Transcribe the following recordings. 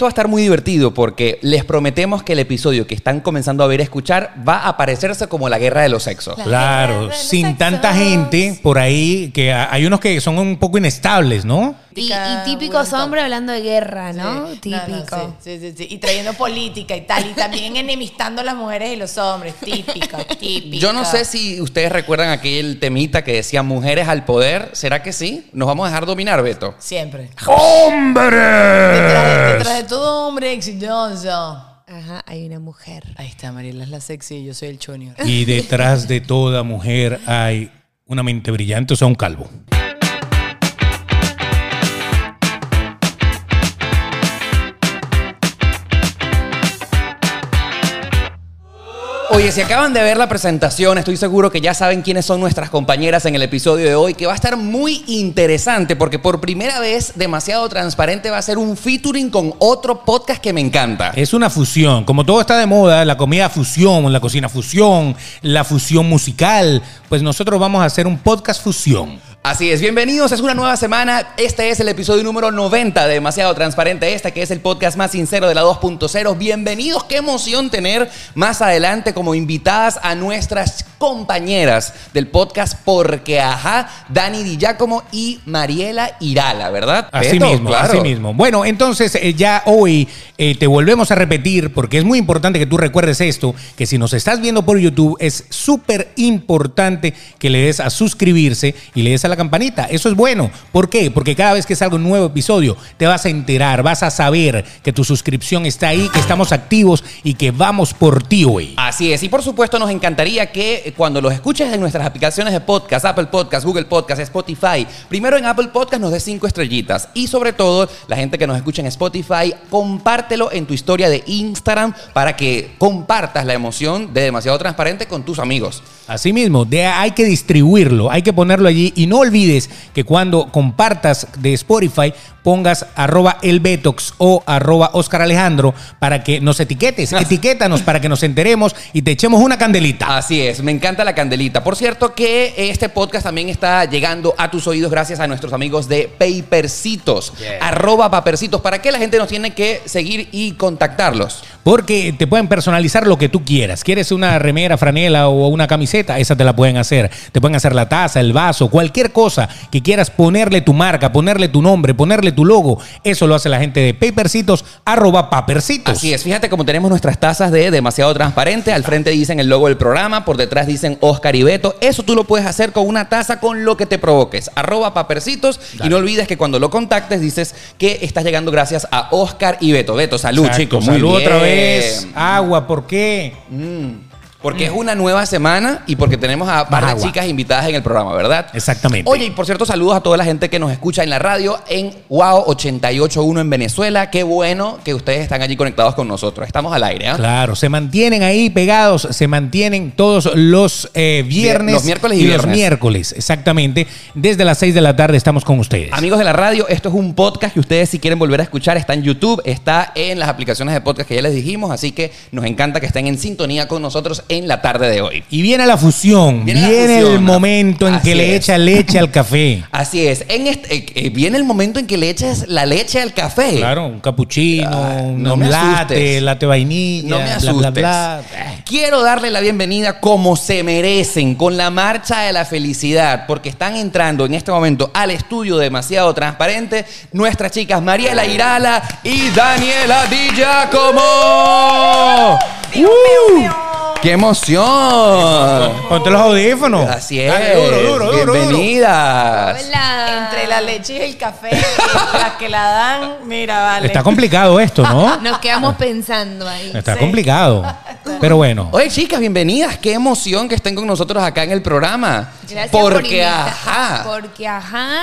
esto va a estar muy divertido porque les prometemos que el episodio que están comenzando a ver y escuchar va a parecerse como la guerra de los sexos. La Claro, los sin tanta sexos. gente por ahí, que ha- hay unos que son un poco inestables, ¿no? Y, típicos hombres hablando de guerra, ¿no? Sí, Típico. no, no, sí, sí, sí, sí. Y trayendo política y tal. Y también enemistando a las mujeres y los hombres. Típica, típica. Yo no sé si ustedes recuerdan aquel temita que decía mujeres al poder. ¿Será que sí? ¿Nos vamos a dejar dominar, Beto? Siempre. Detrás, ¡Hombres! detrás de todo hombre exitoso. Ajá, hay una mujer. Ahí está, Mariela es la sexy y yo soy el junior. Y detrás de toda mujer hay una mente brillante, o sea, un calvo. Oye, si acaban de ver la presentación, estoy seguro que ya saben quiénes son nuestras compañeras en el episodio de hoy, que va a estar muy interesante porque por primera vez Demasiado Transparente va a ser un featuring con otro podcast que me encanta. Es una fusión, como todo está de moda, la comida fusión, la cocina fusión, la fusión musical, pues nosotros vamos a hacer un podcast fusión. Así es, bienvenidos, es una nueva semana. Este es el episodio número 90 de Demasiado Transparente, este que es el podcast más sincero de la 2.0. Bienvenidos, qué emoción tener más adelante como invitadas a nuestras compañeras del podcast Porque Ajá, Dani Di Giacomo y Mariela Irala, ¿verdad? Así Beto, mismo, claro. así mismo. Bueno, entonces eh, ya hoy eh, te volvemos a repetir, porque es muy importante que tú recuerdes esto, que si nos estás viendo por YouTube, es súper importante que le des a suscribirse y le des a la campanita. Eso es bueno. ¿Por qué? Porque cada vez que salga un nuevo episodio, te vas a enterar, vas a saber que tu suscripción está ahí, que estamos activos y que vamos por ti hoy. Así es, y por supuesto nos encantaría que eh, cuando los escuches en nuestras aplicaciones de podcast, Apple Podcast, Google Podcast, Spotify, primero en Apple Podcast nos des cinco estrellitas y sobre todo la gente que nos escucha en Spotify, compártelo en tu historia de Instagram para que compartas la emoción de demasiado transparente con tus amigos. Así mismo, de- hay que distribuirlo, hay que ponerlo allí y no olvides que cuando compartas de Spotify pongas arroba elbetox o arroba Oscar Alejandro para que nos etiquetes, etiquétanos para que nos enteremos y te echemos una candelita. Así es, me encanta la candelita. Por cierto que este podcast también está llegando a tus oídos gracias a nuestros amigos de Papercitos, arroba Papercitos. ¿Para qué la gente nos tiene que seguir y contactarlos? Porque te pueden personalizar lo que tú quieras. ¿Quieres una remera, franela o una camiseta? Esa te la pueden hacer. Te pueden hacer la taza, el vaso, cualquier cosa que quieras ponerle tu marca, ponerle tu nombre, ponerle tu logo. Eso lo hace la gente de Papercitos, arroba Papercitos. Así es, fíjate como tenemos nuestras tazas de demasiado transparente. Al frente dicen el logo del programa, por detrás dicen Oscar y Beto. Eso tú lo puedes hacer con una taza con lo que te provoques. Arroba papercitos. Y no olvides que cuando lo contactes dices que estás llegando gracias a Oscar y Beto. Beto, salud, Exacto, chicos. Salud otra bien. Vez. Agua, ¿por qué? Porque es una nueva semana y porque tenemos a varias agua. chicas invitadas en el programa, ¿verdad? Exactamente. Oye, y por cierto, saludos a toda la gente que nos escucha en la radio en Wow 881 en Venezuela. Qué bueno que ustedes están allí conectados con nosotros. Estamos al aire, ¿ah? Claro, se mantienen ahí pegados, se mantienen todos los eh, viernes. Los miércoles y los viernes. miércoles, exactamente. Desde las 6 de la tarde estamos con ustedes. Amigos de la radio, esto es un podcast que ustedes si quieren volver a escuchar está en YouTube, está en las aplicaciones de podcast que ya les dijimos, así que nos encanta que estén en sintonía con nosotros en la tarde de hoy. Y viene la fusión, Viene viene, la fusión. el momento en Así que le es. echa leche al café. Así es, en este, eh, eh, viene el momento en que le eches la leche al café. Claro, un capuchino, Ah, un no me latte, asustes. latte vainilla, No me bla, asustes. bla, bla. Quiero darle la bienvenida como se merecen, con la marcha de la felicidad, porque están entrando en este momento al estudio demasiado transparente nuestras chicas Mariela Irala y Daniela Di Giacomo. ¡Uh! ¡Qué emoción! Ponte los audífonos. Así es. Dale, duro, duro, duro, duro. Bienvenidas. Hola. Entre la leche y el café, las que la dan, mira, vale. Está complicado esto, ¿no? Nos quedamos pensando ahí. Está Sí. complicado. Pero bueno. Oye, chicas, bienvenidas. Qué emoción que estén con nosotros acá en el programa. Gracias por Porque, ajá. Porque ajá,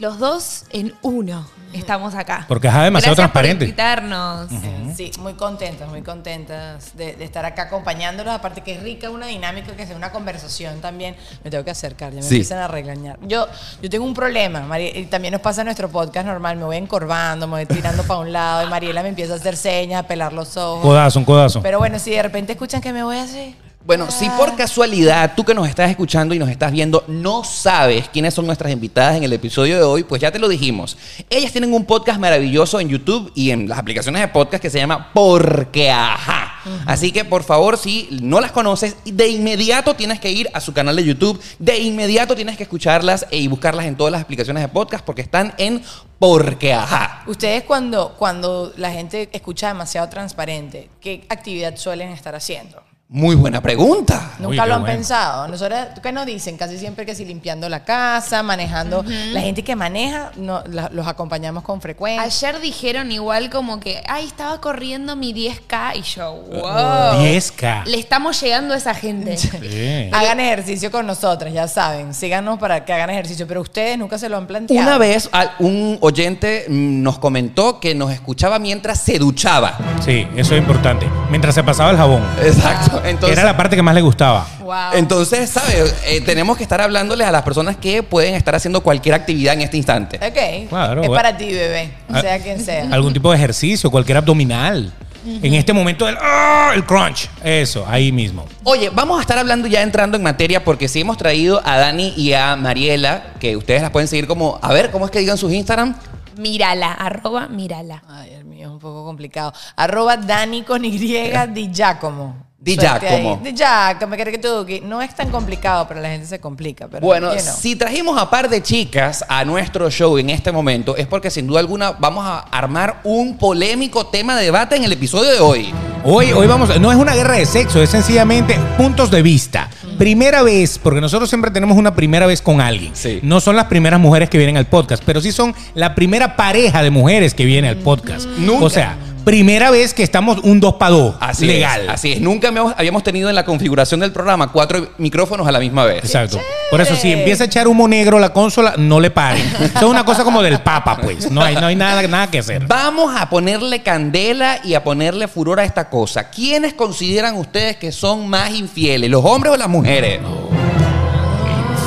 los dos en uno estamos acá. Porque ajá, demasiado Gracias por transparente. invitarnos. Sí, muy contentas, muy contentas de, de estar acá acompañándolos. Aparte que es rica una dinámica, que sea una conversación también. Me tengo que acercar, ya me Sí. empiezan a regañar. Yo, yo tengo un problema, Mari- y también nos pasa en nuestro podcast normal. Me voy encorvando, me voy tirando para un lado y Mariela me empieza a hacer señas, a pelar los ojos. Codazo, un codazo. Pero bueno, si de repente escuchan que me voy así, Bueno, si por casualidad tú que nos estás escuchando y nos estás viendo no sabes quiénes son nuestras invitadas en el episodio de hoy, pues ya te lo dijimos. Ellas tienen un podcast maravilloso en YouTube y en las aplicaciones de podcast que se llama Porque Ajá. Así que por favor, si no las conoces, de inmediato tienes que ir a su canal de YouTube, de inmediato tienes que escucharlas y buscarlas en todas las aplicaciones de podcast porque están en Porque Ajá. Ustedes cuando, cuando la gente escucha demasiado transparente, ¿qué actividad suelen estar haciendo? Muy buena pregunta. Nunca Uy, lo han bueno. pensado. Nosotros, ¿qué nos dicen? Casi siempre que si limpiando la casa, manejando. La gente que maneja, no, la- los acompañamos con frecuencia. Ayer dijeron igual como que, ay, estaba corriendo mi 10K y yo, wow. 10K. Le estamos llegando a esa gente. Sí. Hagan ejercicio con nosotras, ya saben. Síganos para que hagan ejercicio. Pero ustedes nunca se lo han planteado. Una vez un oyente mm, nos comentó que nos escuchaba mientras se duchaba. Sí, eso es importante. Mientras se pasaba el jabón. Exacto. Entonces, Era la parte que más le gustaba. Wow. entonces ¿sabes? Eh, tenemos que estar hablándoles a las personas que pueden estar haciendo cualquier actividad en este instante. Ok. Claro, es bueno. para ti, bebé. Ah. Sea quien sea. Algún tipo de ejercicio, cualquier abdominal. En este momento del ¡ah! el crunch. Eso, ahí mismo. Oye, vamos a estar hablando ya entrando en materia porque sí hemos traído a Dani y a Mariela, que ustedes las pueden seguir como, a ver, ¿cómo es que digan sus Instagram? Mírala, arroba, mírala. Ay, el mío es un poco complicado. Arroba Dani con Y Di Giacomo. Di. Giacomo. Di Giacomo, que tú, que no es tan complicado, pero la gente se complica. Pero, Bueno, you know. si trajimos a par de chicas a nuestro show en este momento es porque sin duda alguna vamos a armar un polémico tema de debate en el episodio de hoy. Hoy, hoy vamos, no es una guerra de sexo, es sencillamente puntos de vista. Primera vez, porque nosotros siempre tenemos una primera vez con alguien. Sí. No son las primeras mujeres que vienen al podcast, pero sí son la primera pareja de mujeres que viene al podcast. Nunca. O sea, primera vez que estamos un dos para dos. Así legal. Es, así es. Nunca habíamos, tenido en la configuración del programa cuatro micrófonos a la misma vez. Exacto. Por eso, si empieza a echar humo negro la consola, no le paren. Eso es una cosa como del Papa, pues. No hay, no hay nada, nada que hacer. Vamos a ponerle candela y a ponerle furor a esta cosa. ¿Quiénes consideran ustedes que son más infieles, los hombres o las mujeres?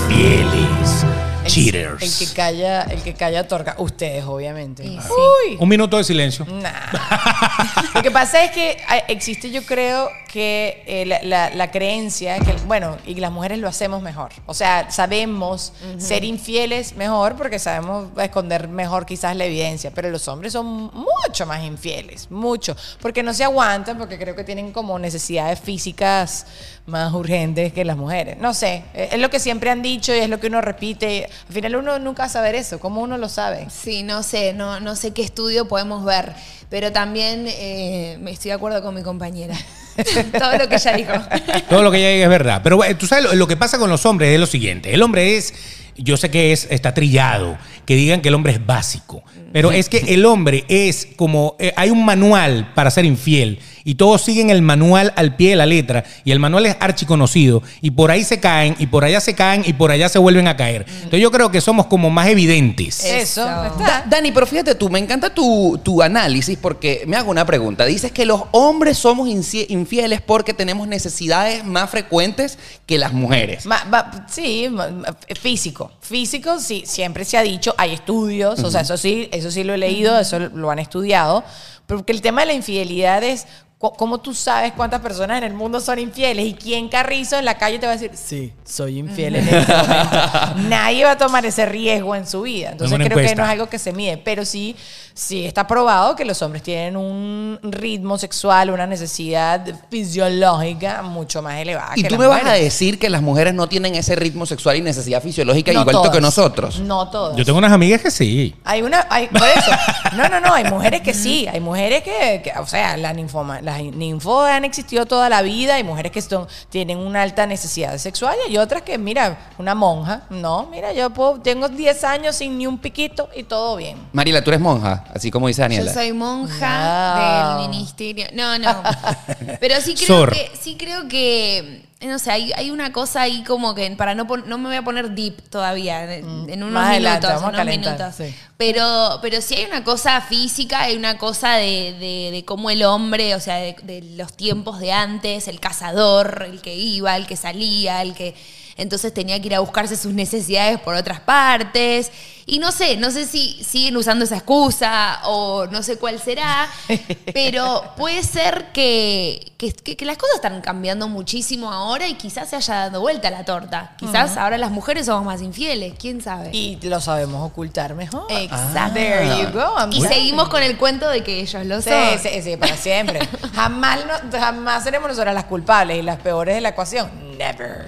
Fieles. El- Cheaters. El que calla, el que calla otorga. Ustedes, obviamente. Sí, sí. Uy. Un minuto de silencio. Nah. Lo que pasa es que eh, existe, yo creo, que eh, la, la- la creencia que, bueno, y las mujeres lo hacemos mejor. O sea, sabemos ser infieles mejor porque sabemos esconder mejor quizás la evidencia, pero los hombres son mucho más infieles, mucho, porque no se aguantan, porque creo que tienen como necesidades físicas más urgentes que las mujeres. No sé, eh, es lo que siempre han dicho y es lo que uno repite. Al final uno nunca va a saber eso, ¿cómo uno lo sabe? Sí, no sé, no, no sé qué estudio podemos ver, pero también eh, me estoy de acuerdo con mi compañera. Todo lo que ella dijo. Todo lo que ella diga es verdad. Pero bueno, tú sabes, lo, lo que pasa con los hombres es lo siguiente. El hombre es, yo sé que es, está trillado, que digan que el hombre es básico. Pero es que el hombre es como, eh, hay un manual para ser infiel y todos siguen el manual al pie de la letra y el manual es archiconocido y por ahí se caen y por allá se caen y por allá se vuelven a caer. Entonces yo creo que somos como más evidentes. Eso. Da- Dani, pero fíjate tú, me encanta tu, tu análisis porque me hago una pregunta. Dices que los hombres somos infieles porque tenemos necesidades más frecuentes que las mujeres. Ma- va- sí, ma- ma- físico. Físico, sí, siempre se ha dicho, hay estudios, o sea, eso sí, eso sí lo he leído, eso lo han estudiado, porque el tema de la infidelidad es cómo tú sabes cuántas personas en el mundo son infieles y quién carrizo en la calle te va a decir, sí, soy infiel en este momento. Nadie va a tomar ese riesgo en su vida. Entonces creo que no es algo que se mide, pero sí, sí está probado que los hombres tienen un ritmo sexual, una necesidad fisiológica mucho más elevada. Y que tú las me vas a decir que las mujeres no tienen ese ritmo sexual y necesidad fisiológica No igual que nosotros. No todas. Yo tengo unas amigas que sí. Hay una, hay, por eso. No, no, no, hay mujeres que sí, hay mujeres que, que, o sea, la ninfoma, las ninfos han existido toda la vida, hay mujeres que son, tienen una alta necesidad sexual y hay otras que, mira, una monja, no, mira, yo puedo, tengo 10 años sin ni un piquito y todo bien. Mariela, tú eres monja, así como dice Yo Daniela. soy monja No. del ministerio. No, no. Pero sí creo Sor. que, sí creo que, no sé, hay, hay una cosa ahí como que para no no me voy a poner deep todavía en, en unos Más adelante, minutos, vamos unos calentar, minutos. sí. Pero, pero sí hay una cosa física, hay una cosa de, de- de cómo el hombre, o sea, de, de los tiempos de antes, el cazador, el que iba, el que salía, el que entonces tenía que ir a buscarse sus necesidades por otras partes. Y no sé, no sé si siguen usando esa excusa o no sé cuál será, pero puede ser que, que- las cosas están cambiando muchísimo ahora y quizás se haya dado vuelta la torta. Quizás ahora las mujeres somos más infieles, quién sabe. Y lo sabemos ocultar mejor. Exacto. There you go. I'm Y seguimos con el cuento de que ellos lo Sí, son. sí, sí, para siempre. jamás, no- jamás seremos nosotras las culpables y las peores de la ecuación. Never.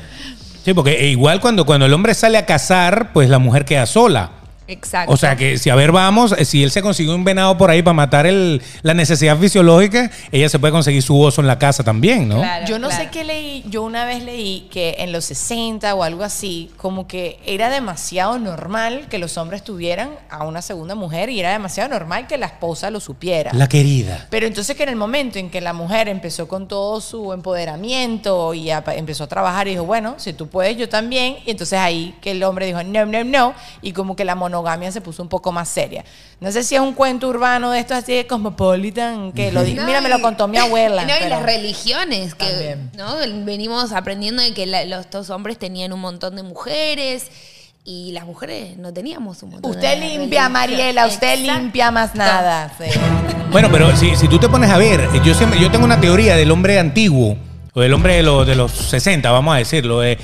Sí, porque e igual cuando, cuando el hombre sale a cazar, pues la mujer queda sola. Exacto. O sea que si a ver vamos, eh, si él se consiguió un venado por ahí para matar el- la necesidad fisiológica, ella se puede conseguir su oso en la casa también, ¿no? Claro, yo no claro. sé qué leí, yo una vez leí que en los 60 o algo así, como que era demasiado normal que los hombres tuvieran a una segunda mujer y era demasiado normal que la esposa lo supiera. La querida. Pero entonces que en el momento en que la mujer empezó con todo su empoderamiento y a- empezó a trabajar y dijo, bueno, si tú puedes, yo también. Y entonces ahí que el hombre dijo, no, no, no. Y como que la monogamia se puso un poco más seria. No sé si es un cuento urbano de esto así de cosmopolitan, que lo No, mira, me lo contó mi abuela. No, y pero- las religiones, que También. ¿no? venimos aprendiendo de que la- los dos hombres tenían un montón de mujeres y las mujeres no teníamos un montón Usted de limpia, religión. Mariela, usted Exacto. limpia más nada. Sí. Bueno, pero si, si tú te pones a ver, yo siempre, yo tengo una teoría del hombre antiguo, o del hombre de, los de los 60, vamos a decirlo. de-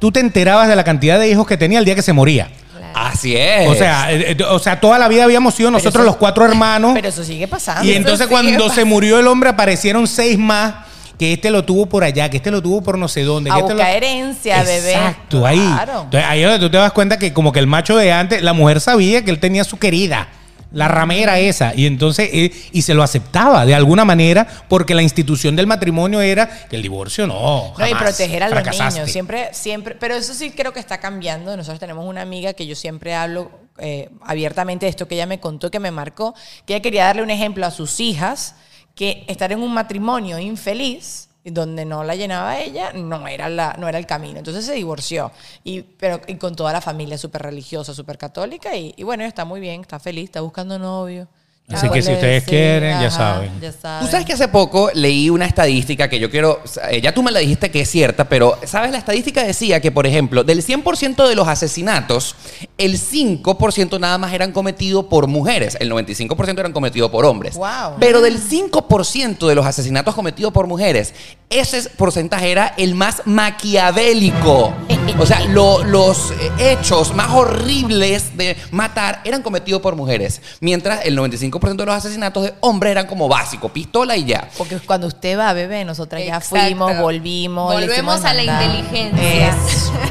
tú te enterabas de la cantidad de hijos que tenía el día que se moría. Así es. O sea, eh, eh, o sea, toda la vida habíamos sido nosotros eso- los cuatro hermanos. Pero eso sigue pasando. y entonces sigue cuando se murió el hombre aparecieron seis más. Que este lo tuvo por allá, que este lo tuvo por no sé dónde. A que este buscar lo- herencia, bebé. Exacto, ahí. Claro. Entonces, ahí es donde tú te das cuenta que como que el macho de antes, la mujer sabía que él tenía su querida. La ramera esa. Y entonces, eh, y se lo aceptaba de alguna manera, porque la institución del matrimonio era que el divorcio no. No, y proteger a los Fracasaste. niños. Siempre, siempre, pero eso sí creo que está cambiando. Nosotros tenemos una amiga que yo siempre hablo eh, abiertamente de esto que ella me contó, que me marcó, que ella quería darle un ejemplo a sus hijas, que estar en un matrimonio infeliz donde no la llenaba ella, no era, la, no era el camino. Entonces se divorció. Y, pero, y con toda la familia súper religiosa, súper católica. Y, y bueno, está muy bien, está feliz, está buscando novio. Así Ah, que si ustedes sí, quieren, ya saben. ya saben. Tú sabes que hace poco leí una estadística que yo quiero, eh, ya tú me la dijiste que es cierta, pero sabes, la estadística decía que, por ejemplo, del 100% de los asesinatos, el 5% nada más eran cometidos por mujeres, el 95% eran cometidos por hombres. Wow. Pero del 5% de los asesinatos cometidos por mujeres, ese porcentaje era el más maquiavélico. O sea, lo- los hechos más horribles de matar eran cometidos por mujeres, mientras el 95% de los asesinatos de hombres eran como básico, pistola y ya. Porque cuando usted va, bebé, nosotras ya fuimos, volvimos. Volvemos a la inteligencia.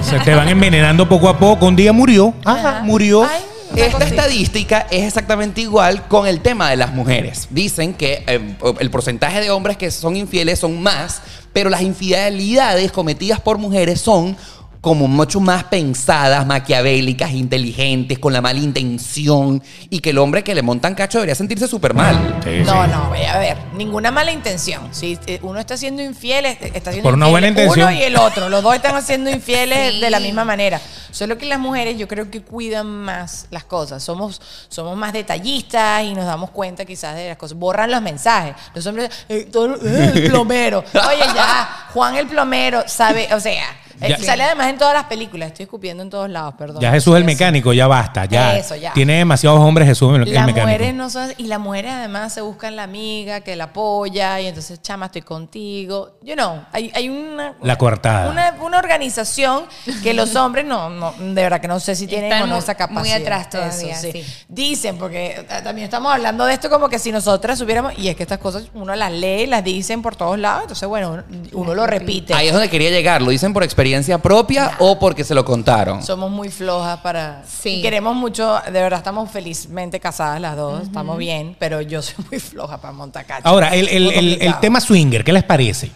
Se te van envenenando poco a poco. Un día murió. Ajá. murió. Ay, Esta estadística es exactamente igual con el tema de las mujeres. Dicen que eh, el porcentaje de hombres que son infieles son más, pero las infidelidades cometidas por mujeres son como mucho más pensadas, maquiavélicas, inteligentes, con la mala intención, y que el hombre que le montan cacho debería sentirse súper mal. Sí, No, sí. no, vaya a ver, ninguna mala intención. Si eh, uno está siendo infiel, es- está siendo Por una infiel buena intención. Uno y el otro, los dos están haciendo infieles Sí. de la misma manera. Solo que las mujeres yo creo que cuidan más las cosas. Somos, somos más detallistas y nos damos cuenta quizás de las cosas. Borran los mensajes. Los hombres, eh, todo- eh, el plomero. Oye, ya, Juan el plomero sabe, o sea, eh, Ya. sale además en todas las películas. Estoy escupiendo en todos lados, perdón. Ya Jesús el mecánico, ya basta, ya. Eso, ya. Tiene demasiados hombres Jesús el, Las mecánico. mujeres no son, y las mujeres además se buscan la amiga que la apoya y entonces, chama, estoy contigo. You know, hay, hay una... La coartada. Una, una organización que los hombres no, no, de verdad que no sé si tienen Están o no esa capacidad. muy atrás todavía, Eso, sí. Dicen, porque eh, también estamos hablando de esto como que si nosotras supiéramos, y es que estas cosas uno las lee, las dicen por todos lados, entonces bueno, uno, uno lo repite. Ahí es donde quería llegar. ¿Lo dicen por experiencia propia o porque se lo contaron? Somos muy flojas para... Sí. Y queremos mucho, de verdad estamos felizmente casadas las dos, estamos bien, pero yo soy muy floja para montar cacho. Ahora, el, el- el- tema swinger, ¿qué les parece?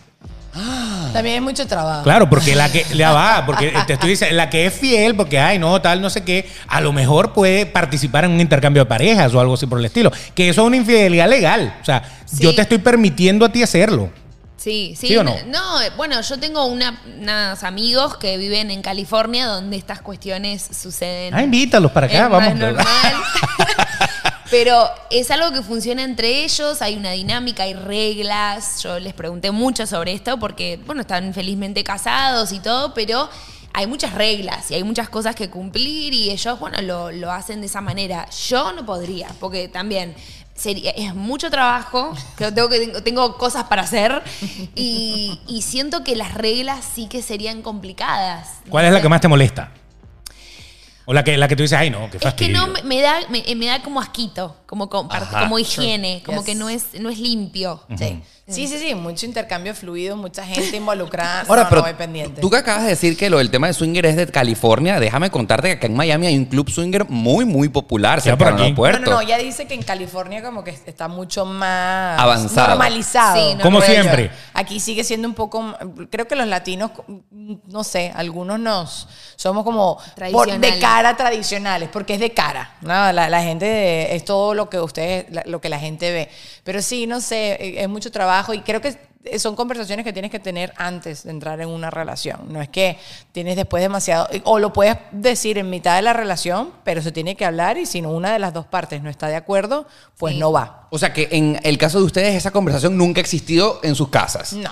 También es mucho trabajo. Claro, porque la que ya va, porque te estoy diciendo, la que es fiel, porque ay, no, tal, no sé qué, a lo mejor puede participar en un intercambio de parejas o algo así por el estilo. Que eso es una infidelidad legal. O sea, Sí. yo te estoy permitiendo a ti hacerlo. Sí, sí. ¿Sí o no? No, eh, bueno, yo tengo una- unos amigos que viven en California donde estas cuestiones suceden. Ah, invítalos para acá, vamos. normal. Pero es algo que funciona entre ellos, hay una dinámica, hay reglas. Yo les pregunté mucho sobre esto porque, bueno, están felizmente casados y todo, pero hay muchas reglas y hay muchas cosas que cumplir y ellos, bueno, lo, lo hacen de esa manera. Yo no podría, porque también sería, es mucho trabajo, tengo, que tengo, cosas para hacer y siento que las reglas sí que serían complicadas. ¿Cuál es la que más te molesta? O la que, la que tú dices, ay, no, qué Es que fastidio. no, me- da, me, me da como asquito, como, como, Ajá. como higiene, como Yes. que no es, no es limpio. Sí. sí, sí, sí, mucho intercambio fluido, mucha gente involucrada. Ahora, no, pero no voy pendiente. tú que acabas de decir que lo del tema de swinger es de California, déjame contarte que acá en Miami hay un club swinger muy, muy popular Ya cerca por del aquí. aeropuerto. No, no, no, ella dice que en California como que está mucho más Avanzado. normalizado. Sí, no Como yo. siempre. Aquí sigue siendo un poco, creo que los latinos, no sé, algunos nos somos como por- de. Cara tradicionales, porque es de cara, ¿no? La, la gente es todo lo que ustedes, lo que la gente ve. Pero sí, no sé, eh, es mucho trabajo y creo que son conversaciones que tienes que tener antes de entrar en una relación. No es que tienes después demasiado, o lo puedes decir en mitad de la relación, pero se tiene que hablar y si no una de las dos partes no está de acuerdo, pues Sí. no va. O sea que en el caso de ustedes esa conversación nunca ha existido en sus casas. No.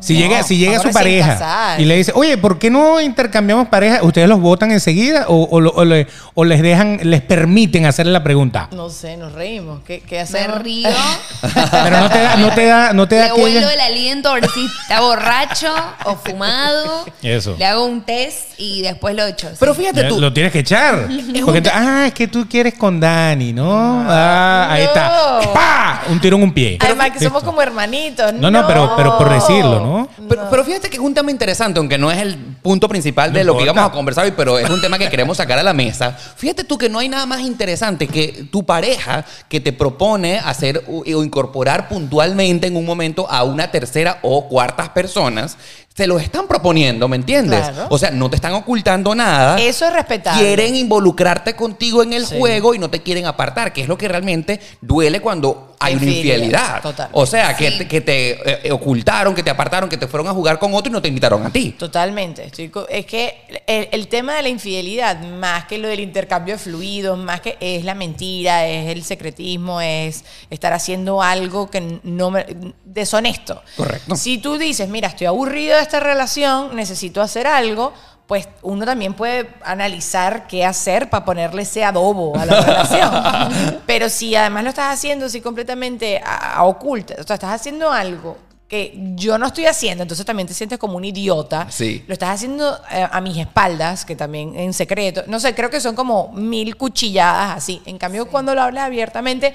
Si No, llega, si llega su pareja y le dice, oye, ¿por qué no intercambiamos pareja? ¿Ustedes los votan enseguida o, o lo- o le- o les dejan, les permiten hacerle la pregunta? No sé, nos reímos. ¿Qué, qué Me hacemos? río, Pero no te da, no te da, no te da le aquella- el aliento a ver si está borracho o fumado. Eso. Le hago un test y después lo echo. Pero fíjate tú, Lo tienes que echar. Porque ah, es que tú quieres con Dani, ¿no? Ah, ahí está. ¡Pah! Un tiro en un pie. Además que somos como hermanitos. No, no, pero- pero por decirlo, ¿no? Pero, pero fíjate que es un tema interesante, aunque no es el punto principal de No lo que importa. íbamos a conversar hoy, pero es un tema que queremos sacar a la mesa. Fíjate tú que no hay nada más interesante que tu pareja que te propone hacer o o incorporar puntualmente en un momento a una tercera o cuartas personas. Se lo están proponiendo, ¿me entiendes? Claro. O sea, no te están ocultando nada. Eso es respetable. Quieren involucrarte contigo en el Sí. juego y no te quieren apartar, que es lo que realmente duele cuando hay una Infidelidad, total. O sea, que, Sí. te- que te eh, ocultaron, que te apartaron, que te fueron a jugar con otro y no te invitaron a ti. Totalmente. Estoy es que el, el tema de la infidelidad, más que lo del intercambio de fluidos, más que es la mentira, es el secretismo, es estar haciendo algo que no me, deshonesto. Correcto. Si tú dices, mira, estoy aburrido de esta relación, necesito hacer algo, pues uno también puede analizar qué hacer para ponerle ese adobo a la relación. Pero si además lo estás haciendo así completamente a, a oculta, o sea, estás haciendo algo que yo no estoy haciendo, entonces también te sientes como un idiota. Sí. Lo estás haciendo eh, a mis espaldas, que también en secreto. No sé, creo que son como mil cuchilladas así. En cambio, cuando lo hablas abiertamente,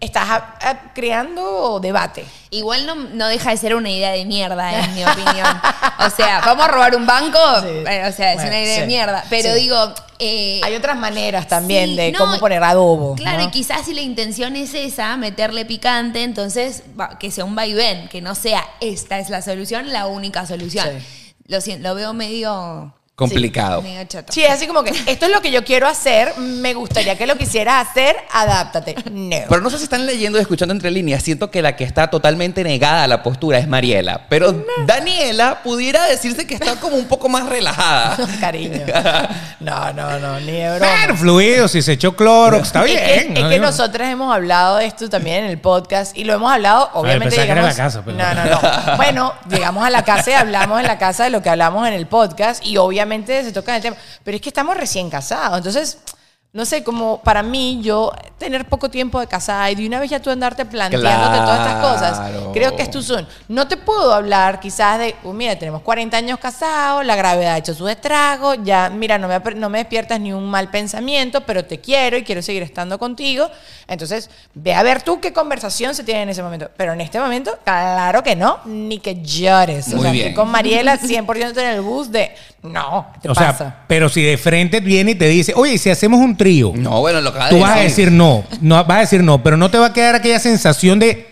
estás a- a- creando debate. Igual no, no deja de ser una idea de mierda, en mi opinión. O sea, ¿vamos a robar un banco? Sí. Bueno, o sea, es Bueno, una idea sí. de mierda. Pero Sí. digo, eh, Hay otras maneras también de no, cómo poner adobo. Claro, ¿no? y quizás si la intención es esa, meterle picante, entonces que sea un vaivén, que no sea esta es la solución, la única solución. Lo veo medio, Complicado. Sí, es así como que esto es lo que yo quiero hacer, me gustaría que lo quisieras hacer, adáptate. No. Pero no sé si están leyendo y escuchando entre líneas. Siento que la que está totalmente negada a la postura es Mariela. Pero Daniela pudiera decirse que está como un poco más relajada. Cariño. No, no, no, ni de broma. Fluido, si se echó Clorox, está bien. Es que, es ¿no? que nosotros hemos hablado de esto también en el podcast y lo hemos hablado, obviamente. pensaba que era digamos- la casa, pero- No, no, no. Bueno, llegamos a la casa y hablamos en la casa de lo que hablamos en el podcast y obviamente se toca el tema. Pero es que estamos recién casados. Entonces, no sé, como para mí, yo tener poco tiempo de casada y de una vez ya tú andarte planteándote todas estas cosas, Claro. creo que es tu son. No te puedo hablar quizás de, "Uh, mira, tenemos 40 años casados, la gravedad ha hecho sus estragos, ya, mira, no me, no me despiertas ni un mal pensamiento, pero te quiero y quiero seguir estando contigo. Entonces, ve a ver tú qué conversación se tiene en ese momento. Pero en este momento, claro que no, ni que llores. O Muy sea, bien. estoy con Mariela 100% en el bus de, no, ¿qué te O pasa? sea, pero si de frente viene y te dice, oye, si hacemos un trío, No, bueno, lo que tú vas a decir no, no vas a decir no, pero no te va a quedar aquella sensación de,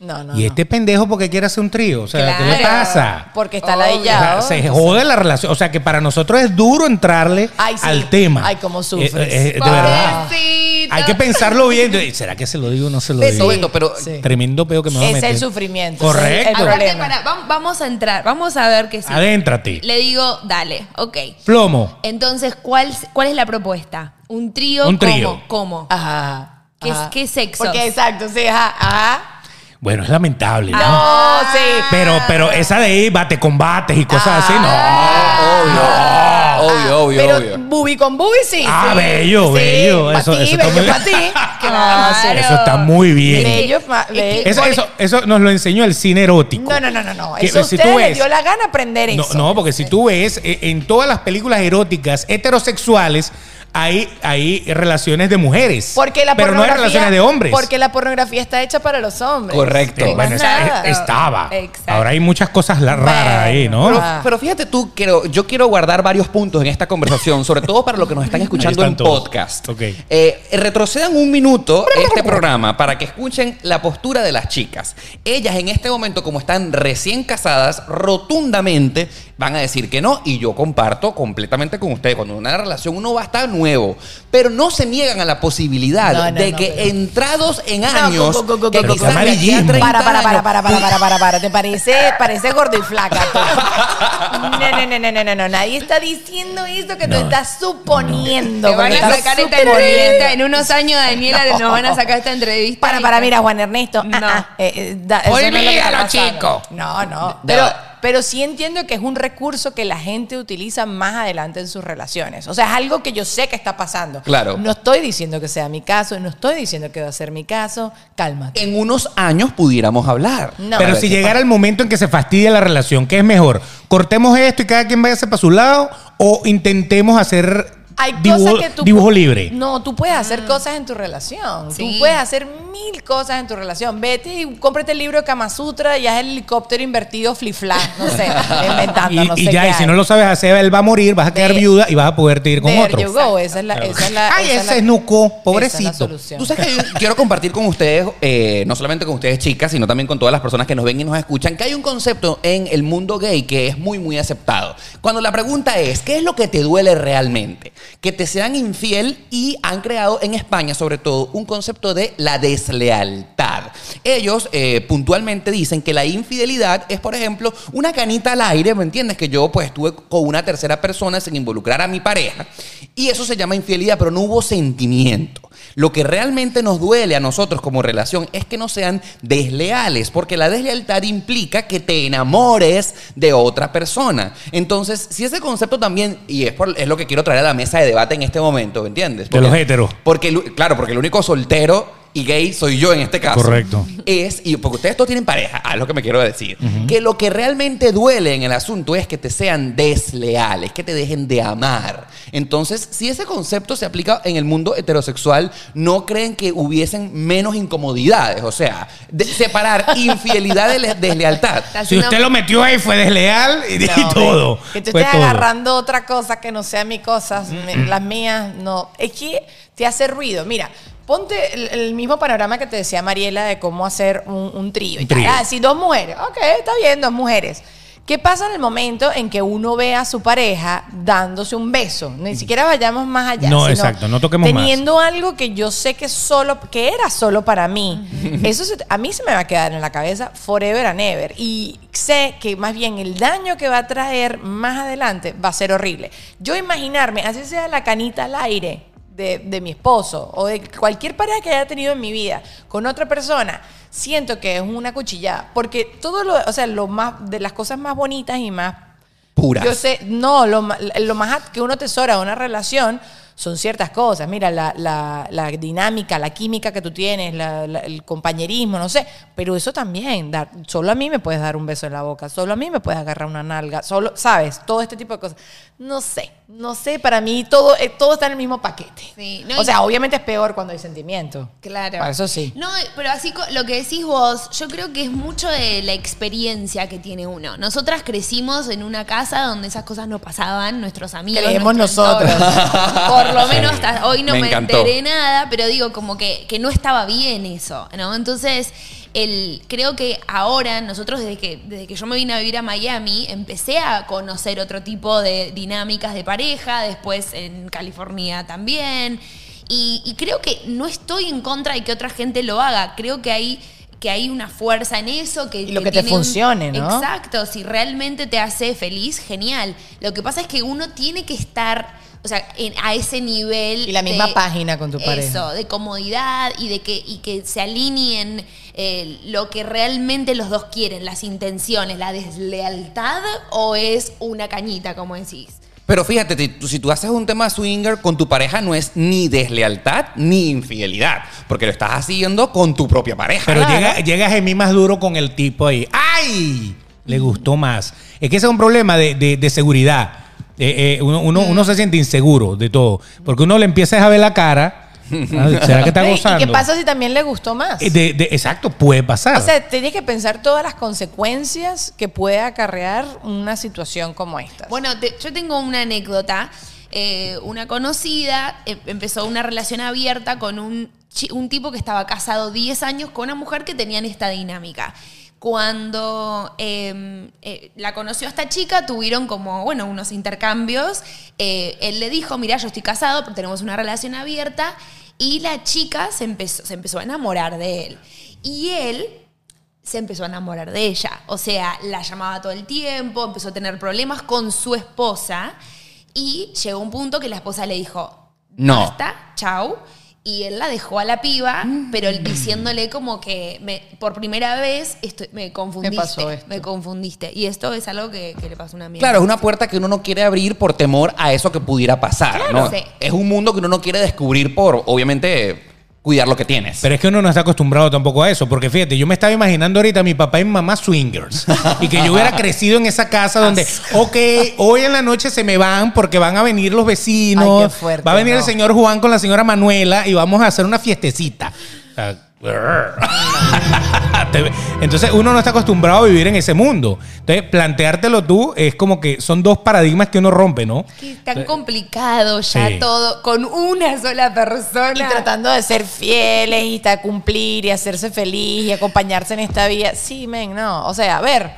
no, no. y este pendejo porque quiere hacer un trío, o sea, ¿qué le Claro. pasa? Porque está Obvio. O ladillado. sea, se jode la relación. O sea, que para nosotros es duro entrarle Ay, sí. al tema. Ay, cómo sufres. Eh, eh, de verdad. Hay que pensarlo bien. ¿Será que se lo digo o no se lo digo? Beto, pero Sí. Tremendo peo que me va a Es meter. el sufrimiento. Correcto. es el problema. para- vam- vamos a entrar, vamos a ver qué sí. Adéntrate. Le digo, dale, ok. Plomo. Entonces, ¿cuál, ¿cuál es la propuesta? ¿Un trío? Un trío. ¿Cómo? ¿Cómo? Ajá. ¿Qué- ajá. qué sexos? Porque exacto, sí, ajá, ajá. Bueno, es lamentable, ¿no? No, sí. Pero, pero esa de ahí, bate combates y cosas así, no. Ah, no. Ah. Obvio, obvio, Pero obvio. bubi con bubi sí. Ah, sí. bello, Sí, bello. pa' Eso- ti, eso está bello muy- pa' ti. Claro. Claro. Eso está muy bien. Bello, bello. Eso, eso, eso nos lo enseñó el cine erótico. No, no, no, no, no. Que, Eso a si ustedes tú les ves- dio la gana aprender No, eso. no, porque si tú ves eh, en todas las películas eróticas heterosexuales hay, hay relaciones de mujeres. Porque la pero no hay relaciones de hombres. Porque la pornografía está hecha para los hombres. Correcto. Eh, bueno, estaba. Exacto. Ahora hay muchas cosas raras ahí, ¿no? Pero, pero fíjate tú, quiero, yo quiero guardar varios puntos en esta conversación, sobre todo para los que nos están escuchando en todos. podcast. Ok. Eh, retrocedan un minuto este programa para que escuchen la postura de las chicas. Ellas en este momento, como están recién casadas, rotundamente van a decir que no, y yo comparto completamente con ustedes. Cuando en una relación uno va a estar nuevo, pero no se niegan a la posibilidad No, no, de no, que pero- entrados en años, go, go, go, go, que go, go, quizás go. de aquí a Amarillismo. 30 Para, para, para, para, para, para, para, para. ¿Te parece, parece gordo y flaca? tú? No, no, no, no, no, no. Nadie está diciendo eso que tú No. estás suponiendo. Te van a sacar esta entrevista. En unos años, Daniela, No. nos van a sacar esta entrevista. Para, para, mira, Juan Ernesto. ah, No. ah, eh, eh, da- Olvídalo, chico. No, no. De- Pero, de- pero sí entiendo que es un recurso que la gente utiliza más adelante en sus relaciones. O sea, es algo que yo sé que está pasando. Claro. No estoy diciendo que sea mi caso, no estoy diciendo que va a ser mi caso. Cálmate. En unos años pudiéramos hablar. No. Pero ver, si ¿qué llegara el momento en que se fastidia la relación, ¿qué es mejor? ¿Cortemos esto y cada quien vaya para su lado? ¿O intentemos hacer Hay dibujo, cosas que tú dibujo libre? No, tú puedes hacer cosas en tu relación. Sí. Tú puedes hacer mil cosas en tu relación. Vete y cómprate el libro de Kama Sutra y haz el helicóptero invertido flifla. No sé, inventando, Y, no y sé ya, qué y si hay. no lo sabes hacer, él va a morir, vas a quedar viuda y vas a poderte ir con There otro. you go. Esa es la, esa es la- Ay, esa es ese la- es Nuco, esa es la pobrecito. solución. Tú sabes que yo quiero compartir con ustedes, eh, no solamente con ustedes chicas, sino también con todas las personas que nos ven y nos escuchan, que hay un concepto en el mundo gay que es muy, muy aceptado. Cuando la pregunta es, ¿qué es lo que te duele realmente? Que te sean infiel y han creado en España, sobre todo, un concepto de la deslealtad. Ellos eh, puntualmente dicen que la infidelidad es, por ejemplo, una canita al aire, ¿me entiendes? Que yo pues estuve con una tercera persona sin involucrar a mi pareja y eso se llama infidelidad, pero no hubo sentimiento. Lo que realmente nos duele a nosotros como relación es que no sean desleales, porque la deslealtad implica que te enamores de otra persona. Entonces, si ese concepto también, y es, por- es lo que quiero traer a la mesa de debate en este momento, ¿me entiendes? De los héteros. Porque, claro, porque el único soltero y gay soy yo en este caso. Correcto. Es, y porque ustedes todos tienen pareja, es lo que me quiero decir, que lo que realmente duele en el asunto es que te sean desleales, que te dejen de amar. Entonces, si ese concepto se aplica en el mundo heterosexual, ¿no creen que hubiesen menos incomodidades? O sea, de- separar infidelidad de le- deslealtad. Si usted lo metió ahí, fue desleal y, y No, todo. Que tú estés agarrando otra cosa que no sea mi cosa, me- las mías, no. Es que te hace ruido. Mira, ponte el, el mismo panorama que te decía Mariela de cómo hacer un, un trío. Ah, sí, dos mujeres. Ok, está bien, dos mujeres. ¿Qué pasa en el momento en que uno ve a su pareja dándose un beso? Ni siquiera vayamos más allá. No, sino exacto, no toquemos más. Teniendo algo que yo sé que solo, que era solo para mí. Eso se- a mí se me va a quedar en la cabeza forever and ever. Y sé que más bien el daño que va a traer más adelante va a ser horrible. Yo imaginarme, así sea la canita al aire de, de mi esposo o de cualquier pareja que haya tenido en mi vida con otra persona, siento que es una cuchillada. Porque todo lo, o sea, lo más, de las cosas más bonitas y más Puras. yo sé, no, lo, lo más que uno tesora de una relación son ciertas cosas. Mira, la, la- la dinámica, la química que tú tienes, la- el compañerismo, no sé. Pero eso también, dar, solo a mí me puedes dar un beso en la boca, solo a mí me puedes agarrar una nalga, solo, ¿sabes? Todo este tipo de cosas. No sé, no sé, para mí todo, eh, todo está en el mismo paquete. Sí, no, o sea, obviamente es peor cuando hay sentimiento. Claro. Para eso sí. No, pero así lo que decís vos, yo creo que es mucho de la experiencia que tiene uno. Nosotras crecimos en una casa donde esas cosas no pasaban, nuestros amigos. Creemos nosotros. entorno. Por lo menos hasta hoy no Me enteré nada, pero digo como que, que no estaba bien eso, ¿no? Entonces, el, creo que ahora nosotros desde que, desde que yo me vine a vivir a Miami, empecé a conocer otro tipo de dinámicas de pareja, después en California también. Y, y creo que no estoy en contra de que otra gente lo haga. Creo que hay, que hay una fuerza en eso. Que, Y lo que te tiene un- funcione, ¿no? Exacto. Si realmente te hace feliz, genial. Lo que pasa es que uno tiene que estar, o sea, en- a ese nivel. Y la misma de- página con tu pareja. Eso, de comodidad y de que, y que se alineen eh, lo que realmente los dos quieren, las intenciones, la deslealtad o es una cañita, como decís. Pero fíjate, si tú- si tú haces un tema swinger con tu pareja, no es ni deslealtad ni infidelidad, porque lo estás haciendo con tu propia pareja. Pero Claro. llega, llega a gemir más duro con el tipo ahí. ¡Ay! Le gustó más. Es que ese es un problema de, de- de seguridad. Eh, eh, uno, uno- uno se siente inseguro de todo. Porque uno le empieza a ver la cara. ¿Será que está ¿Y gozando? qué pasa si también le gustó más? Eh, de- de- exacto, puede pasar. O sea, tienes que pensar todas las consecuencias que puede acarrear una situación como esta. Bueno, te- yo tengo una anécdota. Eh, una conocida eh, empezó una relación abierta con un, chi- un tipo que estaba casado 10 años con una mujer que tenían esta dinámica. Cuando eh, eh, la conoció a esta chica, tuvieron como, bueno, unos intercambios. Eh, él le dijo, mira, yo estoy casado, pero tenemos una relación abierta. Y la chica se empezó, se empezó a enamorar de él. Y él se empezó a enamorar de ella. O sea, la llamaba todo el tiempo, empezó a tener problemas con su esposa y llegó un punto que la esposa le dijo, No. basta, chau. Y él la dejó a la piba, Mm. pero él diciéndole como que me- por primera vez estoy- me confundiste. pasó esto. Me confundiste. Y esto es algo que, que le pasó a una amiga. Claro, es una puerta que uno no quiere abrir por temor a eso que pudiera pasar, ¿no? Sí. Es un mundo que uno no quiere descubrir por, obviamente, cuidar lo que tienes. Pero es que uno no está acostumbrado tampoco a eso, porque fíjate, yo me estaba imaginando ahorita a mi papá y mi mamá swingers, y que yo hubiera crecido en esa casa donde, ok, hoy en la noche se me van porque van a venir los vecinos, Ay, qué fuerte, va a venir no. el señor Juan con la señora Manuela y vamos a hacer una fiestecita. O sea, te- Entonces uno no está acostumbrado a vivir en ese mundo. Entonces planteártelo tú es como que son dos paradigmas que uno rompe, ¿no? Que es tan complicado ya Sí. todo con una sola persona. Y tratando de ser fieles y ta- cumplir y hacerse feliz y acompañarse en esta vida. Sí, men, no. O sea, a ver,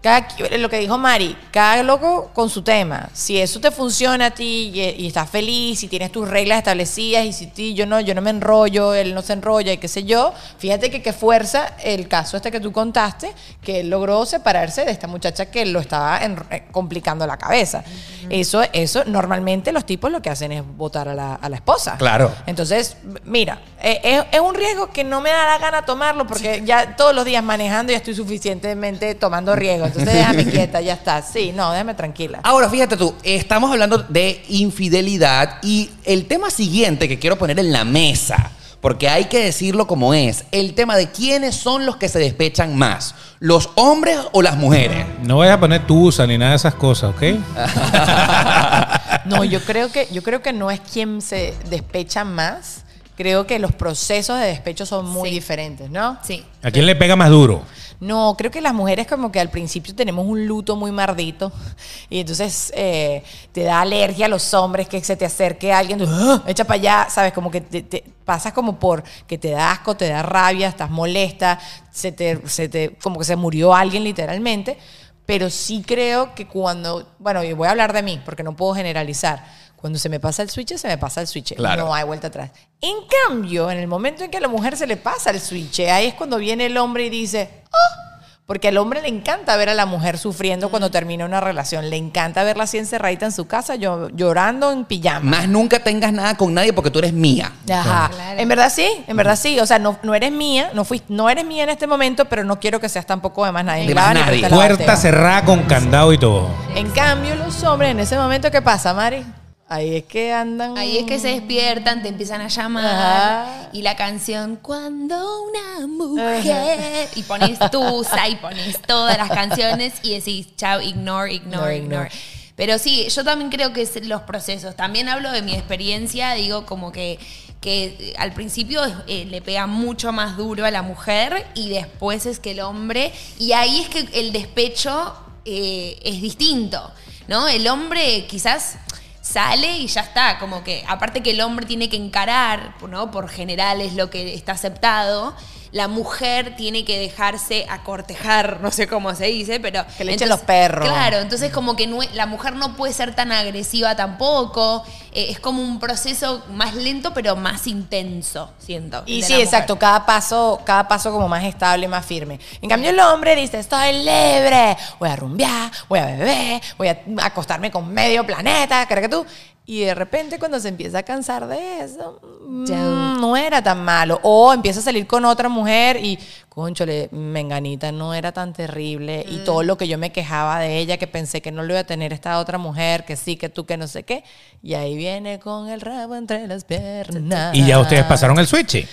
cada, lo que dijo Mari, cada loco con su tema. Si eso te funciona a ti y, y estás feliz y tienes tus reglas establecidas y si ti, yo no, yo no me enrollo, él no se enrolla y qué sé yo, fíjate que qué fuerza el caso este que tú contaste, que él logró separarse de esta muchacha que lo estaba en- eh, complicando la cabeza. Eso, eso, normalmente los tipos lo que hacen es votar a la, a la esposa. Claro. Entonces, mira, eh, es, es un riesgo que no me da la gana tomarlo porque ya todos los días manejando ya estoy suficientemente tomando riesgo. Entonces déjame quieta, ya está. Sí, no, déjame tranquila. Ahora, fíjate tú, estamos hablando de infidelidad y el tema siguiente que quiero poner en la mesa, porque hay que decirlo como es, el tema de quiénes son los que se despechan más, los hombres o las mujeres. No vayas a poner tusa ni nada de esas cosas, ¿ok? No, yo creo que, yo creo que no es quien se despecha más. Creo que los procesos de despecho son muy Sí. diferentes, ¿no? Sí. ¿A quién le pega más duro? No, creo que las mujeres como que al principio tenemos un luto muy mardito y entonces eh, te da alergia a los hombres que se te acerque alguien, ¡ah! echa para allá, sabes, como que te, te- pasas como por que te da asco, te da rabia, estás molesta, se te, se te, como que se murió alguien literalmente, pero sí creo que cuando, bueno, y voy a hablar de mí porque no puedo generalizar. Cuando se me pasa el switch, se me pasa el switch. Claro. No hay vuelta atrás. En cambio, en el momento en que a la mujer se le pasa el switch, ahí es cuando viene el hombre y dice, "Ah", porque al hombre le encanta ver a la mujer sufriendo cuando termina una relación. Le encanta verla así encerradita en su casa, yo- llorando en pijama. Más nunca tengas nada con nadie porque tú eres mía. Ajá. Claro. En verdad sí, en verdad sí. O sea, no, no eres mía, no, fuiste, no eres mía en este momento, pero no quiero que seas tampoco de más nadie. De más nadie. Puerta cerrada con candado y todo. En cambio, los hombres, en ese momento, ¿qué pasa, Mari? Ahí es que andan. Ahí es que se despiertan, te empiezan a llamar Ajá. y la canción Cuando una mujer y pones tusa y pones todas las canciones y decís chao, ignore, Ignore, ignore. Pero sí, yo también creo que es los procesos. También hablo de mi experiencia, digo como que, que al principio eh, le pega mucho más duro a la mujer y después es que el hombre, y ahí es que el despecho eh, es distinto, ¿no? El hombre quizás sale y ya está, como que aparte que el hombre tiene que encarar, ¿no? Por general es lo que está aceptado. La mujer tiene que dejarse acortejar, no sé cómo se dice, pero... Que le echen los perros. Claro, entonces como que no- la mujer no puede ser tan agresiva tampoco. eh, es como un proceso más lento, pero más intenso, siento. Y sí, exacto, cada paso, cada paso como más estable, más firme. En cambio, el hombre dice, estoy libre, voy a rumbear, voy a beber, voy a acostarme con medio planeta, ¿crees que tú? Y de repente cuando se empieza a cansar de eso, Ya. mm, no era tan malo. O empieza a salir con otra mujer y, conchole, menganita, no era tan terrible. Y todo lo que yo me quejaba de ella, que pensé que no lo iba a tener esta otra mujer, que sí, que tú, que no sé qué. Y ahí viene con el rabo entre las piernas. Y ya ustedes pasaron el switch.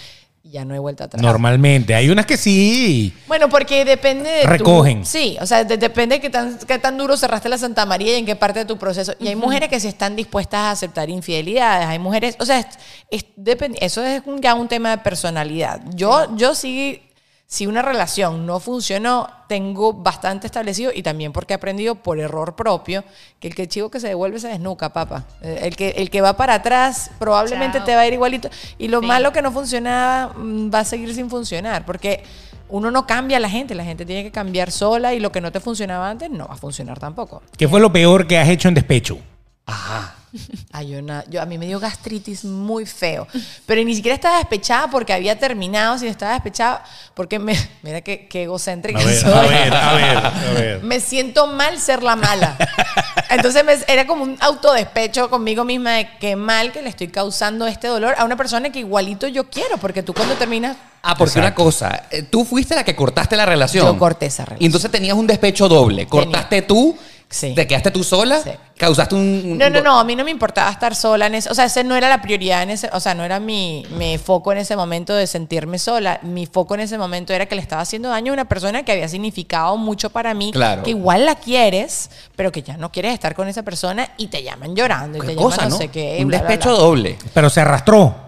Y ya no he vuelto atrás. Normalmente. Hay unas que sí. Bueno, porque depende de tu- Recogen. sí, o sea, de- depende de qué tan, qué tan duro cerraste la Santa María y en qué parte de tu proceso. Y hay mujeres que sí están dispuestas a aceptar infidelidades. Hay mujeres, o sea, es- es depend- eso es un- ya un tema de personalidad. Yo, yo sí, si una relación no funcionó, tengo bastante establecido y también porque he aprendido por error propio que el que chivo que se devuelve se desnuca, papá. Eh, El que, el que va para atrás probablemente Chao. te va a ir igualito. Y lo Sí. malo que no funcionaba mm, va a seguir sin funcionar porque uno no cambia a la gente, la gente tiene que cambiar sola y lo que no te funcionaba antes no va a funcionar tampoco. ¿Qué fue lo peor que has hecho en despecho? Ay, yo, yo- a mí me dio gastritis muy feo, pero ni siquiera estaba despechada porque había terminado, sino estaba despechada porque me, mira qué, qué egocéntrica soy. a ver, a ver. Me siento mal ser la mala. Entonces me- era como un autodespecho conmigo misma de qué mal que le estoy causando este dolor a una persona que igualito yo quiero, porque tú cuando terminas Ah, porque Exacto. una cosa, eh, tú fuiste la que cortaste la relación. Yo corté esa relación. Y entonces tenías un despecho doble. Cortaste tú, Sí. te quedaste tú sola, Sí. causaste un... No, no, no, a mí no me importaba estar sola en ese, o sea, ese no era la prioridad en ese, o sea, no era mi, mi foco en ese momento de sentirme sola, mi foco en ese momento era que le estaba haciendo daño a una persona que había significado mucho para mí, Claro. que igual la quieres, pero que ya no quieres estar con esa persona y te llaman llorando y Qué te cosa, llaman no, ¿no? sé qué, un bla, bla, despecho bla. doble. Pero se arrastró.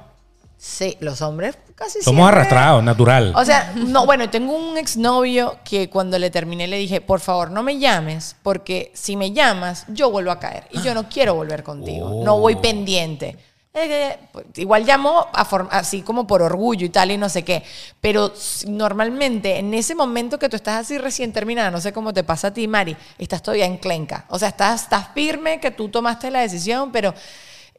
Sí, los hombres casi Somos siempre- arrastrados, natural. O sea, no, bueno, tengo un exnovio que cuando le terminé le dije, por favor, no me llames, porque si me llamas, yo vuelvo a caer. Y yo no quiero volver contigo. No voy pendiente. Eh, eh, igual llamó a así como por orgullo y tal y no sé qué. Pero normalmente en ese momento que tú estás así recién terminada, no sé cómo te pasa a ti, Mari, estás todavía enclenca. O sea, estás, estás firme que tú tomaste la decisión, pero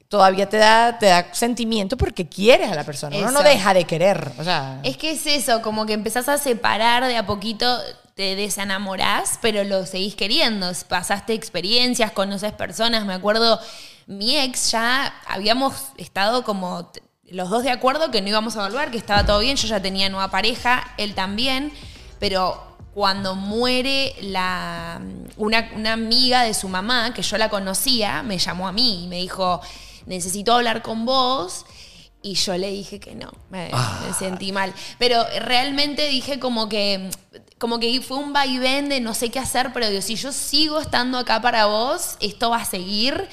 todavía te da, te da sentimiento porque quieres a la persona. Uno no Eso. deja de querer. O sea, Es que es eso, como que empezás a separar de a poquito, te desenamorás, pero lo seguís queriendo. Pasaste experiencias, conoces personas. Me acuerdo, mi ex ya habíamos estado como los dos de acuerdo que no íbamos a volver, que estaba todo bien. Yo ya tenía nueva pareja, él también, pero cuando muere la, una, una amiga de su mamá, que yo la conocía, me llamó a mí y me dijo, necesito hablar con vos. Y yo le dije que no, me, me sentí mal. Pero realmente dije como que, como que fue un vaivén de no sé qué hacer, pero digo, si yo sigo estando acá para vos, esto va a seguir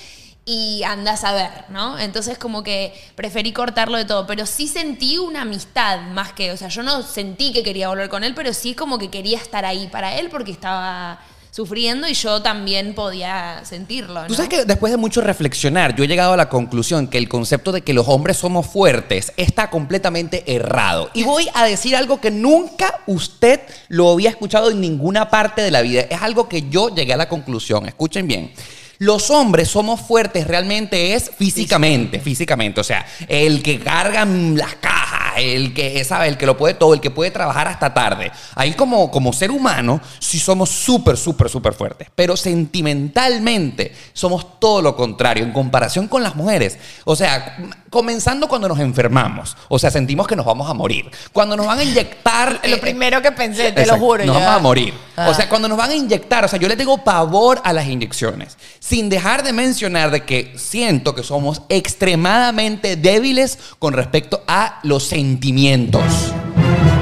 y andás a ver, ¿no? Entonces como que preferí cortarlo de todo, pero sí sentí una amistad más que, o sea, yo no sentí que quería volver con él, pero sí como que quería estar ahí para él porque estaba sufriendo y yo también podía sentirlo, ¿no? Tú sabes que después de mucho reflexionar, yo he llegado a la conclusión que el concepto de que los hombres somos fuertes está completamente errado. Y voy a decir algo que nunca usted lo había escuchado en ninguna parte de la vida. Es algo que yo llegué a la conclusión. Escuchen bien. Los hombres somos fuertes realmente es físicamente, físicamente. O sea, el que carga las cajas, el que sabe, el que lo puede todo, el que puede trabajar hasta tarde. Ahí como, como ser humano, sí somos súper, súper, súper fuertes. Pero sentimentalmente somos todo lo contrario en comparación con las mujeres. O sea, comenzando cuando nos enfermamos. O sea, sentimos que nos vamos a morir. Cuando nos van a inyectar... Lo eh, primero que pensé, te Exacto, lo juro. Nos ya. vamos a morir. Ah. O sea, cuando nos van a inyectar, o sea, yo le tengo pavor a las inyecciones. Sin dejar de mencionar de que siento que somos extremadamente débiles con respecto a los sentimientos.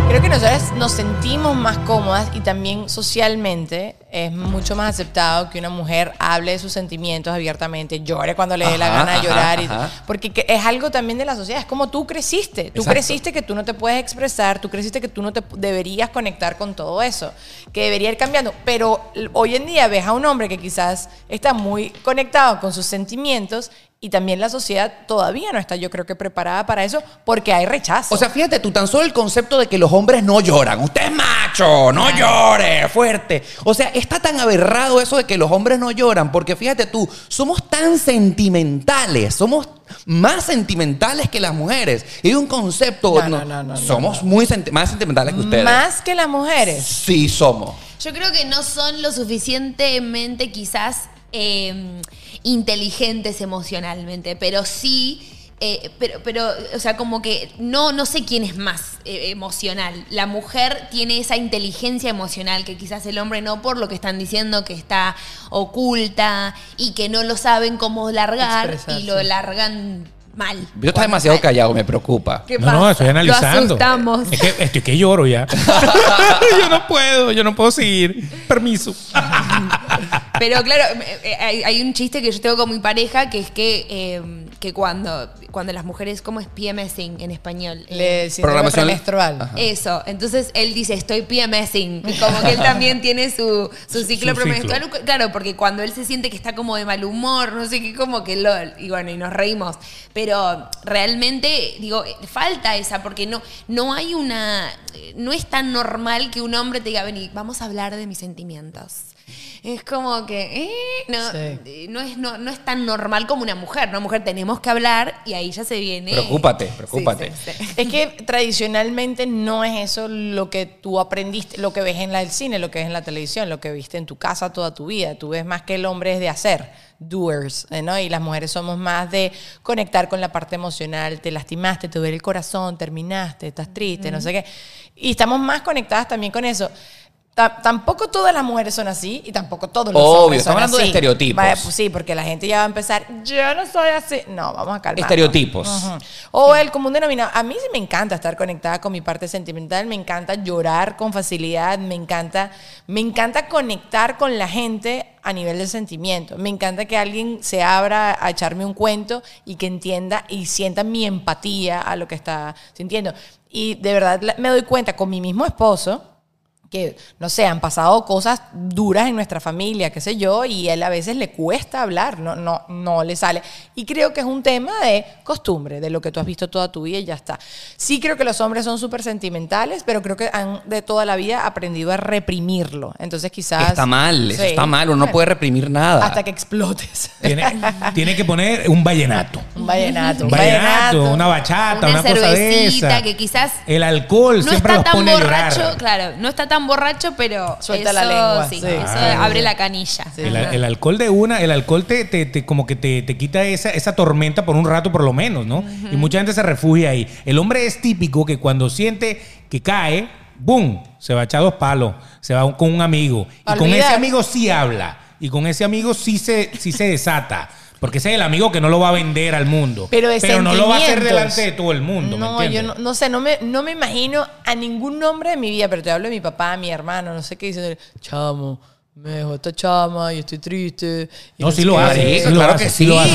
Creo que nosotras nos sentimos más cómodas y también socialmente es mucho más aceptado que una mujer hable de sus sentimientos abiertamente, llore cuando le dé la gana de ajá, llorar. y- ajá. porque que- es algo también de la sociedad, es como tú creciste. Tú Exacto. creciste que tú no te puedes expresar, tú creciste que tú no te deberías conectar con todo eso, que debería ir cambiando. Pero hoy en día ves a un hombre que quizás está muy conectado con sus sentimientos y también la sociedad todavía no está, yo creo que preparada para eso porque hay rechazo. O sea, fíjate, tú tan solo el concepto de que los hombres no lloran. Usted es macho, no llore, fuerte. O sea, está tan aberrado eso de que los hombres no lloran, porque fíjate tú, somos tan sentimentales, somos más sentimentales que las mujeres. Y hay un concepto, No, no, no, no, somos muy senti- más sentimentales que ustedes. Más que las mujeres. Sí somos. Yo creo que no son lo suficientemente quizás eh, inteligentes emocionalmente, pero sí. eh, pero, pero, o sea, como que no, no sé quién es más eh, emocional. La mujer tiene esa inteligencia emocional que quizás el hombre no, por lo que están diciendo que está oculta y que no lo saben cómo largar y lo largan mal. Yo estaba demasiado callado, me preocupa. ¿Qué No, estoy analizando. Lo. Es que estoy que lloro ya. yo no puedo, yo no puedo seguir. Permiso. Pero claro, eh, eh, hay, hay un chiste que yo tengo con mi pareja que es que, eh, que cuando, cuando las mujeres, ¿cómo es PMSing en español? Eh, Le síndrome Programación- premenstrual. Ajá. Eso, entonces él dice, estoy PMSing, y como que él también tiene su, su ciclo premenstrual. Claro, porque cuando él se siente que está como de mal humor, no sé qué, como que lo, y bueno, y nos reímos. Pero realmente, digo, eh, falta esa, porque no, no hay una, eh, no es tan normal que un hombre te diga, vení, vamos a hablar de mis sentimientos. Es como que, eh, no, Sí. eh, no, es, no, no es tan normal como una mujer. Una mujer tenemos que hablar y ahí ya se viene. Preocúpate, preocúpate. sí, sí. Es que tradicionalmente no es eso lo que tú aprendiste, lo que ves en la, el cine, lo que ves en la televisión, lo que viste en tu casa toda tu vida. Tú ves más que el hombre es de hacer, doers, eh, ¿no? Y las mujeres somos más de conectar con la parte emocional. Te lastimaste, te duele el corazón, terminaste, estás triste, no sé qué. Y estamos más conectadas también con eso. Ta- tampoco todas las mujeres son así y tampoco todos los Obvio, hombres son estamos hablando de así. estereotipos. Vaya, pues sí, porque la gente ya va a empezar, yo no soy así. No, vamos a calmar. Estereotipos. O el común denominador. A mí sí me encanta estar conectada con mi parte sentimental, me encanta llorar con facilidad, me encanta, me encanta conectar con la gente a nivel de sentimiento. Me encanta que alguien se abra a echarme un cuento y que entienda y sienta mi empatía a lo que está sintiendo. Y de verdad me doy cuenta con mi mismo esposo que, no sé, han pasado cosas duras en nuestra familia, qué sé yo, y él a veces le cuesta hablar, no, no, no le sale. Y creo que es un tema de costumbre, de lo que tú has visto toda tu vida y ya está. Sí creo que los hombres son súper sentimentales, pero creo que han de toda la vida aprendido a reprimirlo. Entonces quizás... Está mal, eso está mal, uno no puede reprimir nada. Hasta que explotes. Tiene, tiene que poner un vallenato. un vallenato. Un vallenato, una bachata, Una una, cosa de cervecita esa. que quizás El alcohol no siempre está los tan pone a borracho, llorar. claro, no está tan borracho, pero Suelta eso, la lengua, sí, sí. eso Ah. abre la canilla. Sí. El, alcohol de una, el alcohol te, te- te- como que te, te quita esa, esa tormenta por un rato por lo menos, ¿no? Y mucha gente se refugia ahí. El hombre es típico que cuando siente que cae, ¡boom! Se va a echar dos palos, se va con un amigo. Y con ese amigo sí habla. Y con ese amigo sí se, sí se desata. Porque ese es el amigo que no lo va a vender al mundo. Pero, de no lo va a hacer delante de todo el mundo. ¿me No, yo no, no sé, no me, no me imagino a ningún hombre de mi vida, pero te hablo de mi papá, mi hermano, no sé qué dicen, chamo, me dejó esta chama y estoy triste. y No, sí lo qué". hace. Sí lo claro hace, que sí lo sí.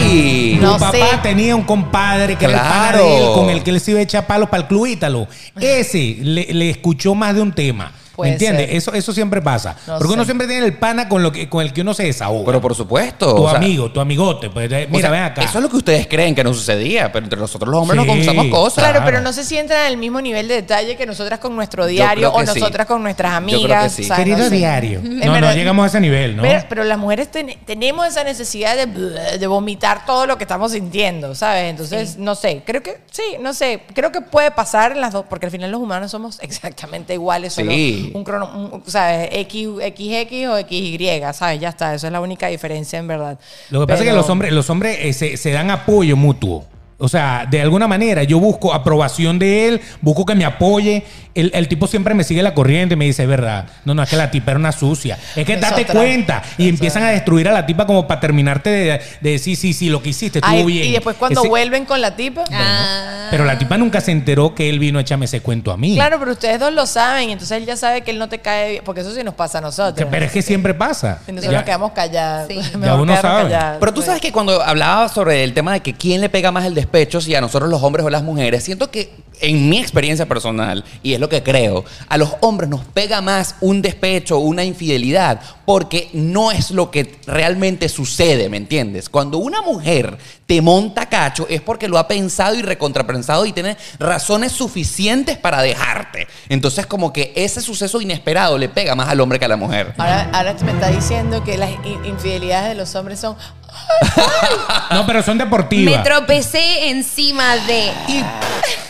hace. No Tu papá sé. tenía un compadre que era el Claro. de él, con el que él se iba a echar palos para el club Ítalo. Ese le, le escuchó más de un tema. Puede ¿Me entiendes? Eso, eso siempre pasa. No Porque uno siempre tiene el pana con, lo que, con el que uno se desahoga. Pero por supuesto. tu o sea, amigo, tu amigote. Pues, o mira, sea, ven acá. Eso es lo que ustedes creen que no sucedía, pero entre nosotros los hombres Sí, nos cosas. Claro, Claro. pero no sé si en el mismo nivel de detalle que nosotras con nuestro diario o sí. nosotras con nuestras Yo creo que amigas. sí. o sea, no Querido sé. diario. No, no verdad- llegamos a ese nivel, ¿no? Pero, pero las mujeres ten- tenemos esa necesidad de, de vomitar todo lo que estamos sintiendo, ¿sabes? Entonces, no sé, creo que sí, no sé, creo que puede pasar en las dos, porque al final los humanos somos exactamente iguales, solo Sí. Un crono, un- ¿sabes? X, XX o XY, ¿sabes? Ya está, esa es la única diferencia en verdad. Lo que pasa es que los hombres, los hombres eh, se, se dan apoyo mutuo. O sea, de alguna manera yo busco aprobación de él, busco que me apoye. El, el tipo siempre me sigue la corriente y me dice, verdad, no, no, es que la tipa era una sucia. Es que Es date otra. cuenta. Y Es empiezan otra. a destruir a la tipa como para terminarte de, de decir, sí, sí, lo que hiciste estuvo Ay, bien. Y después cuando Ese- vuelven con la tipa. Ah. Pero la tipa nunca se enteró que él vino a echarme ese cuento a mí. Claro, pero ustedes dos lo saben, y entonces él ya sabe que él no te cae bien, porque eso sí nos pasa a nosotros. Pero es que siempre pasa. Y nosotros Ya- nos quedamos callados. Sí. Ya uno sabe. callados, Pero tú sabes que cuando hablaba sobre el tema de que quién le pega más el despecho, si a nosotros los hombres o las mujeres, siento que en mi experiencia personal, y es lo que creo, a los hombres nos pega más un despecho, una infidelidad, porque no es lo que realmente sucede, ¿me entiendes? Cuando una mujer te monta cacho es porque lo ha pensado y recontrapensado y tiene razones suficientes para dejarte. Entonces como que ese suceso inesperado le pega más al hombre que a la mujer. Ahora, ahora me está diciendo que las in- infidelidades de los hombres son. No, pero son Me deportivas. tropecé encima de. Y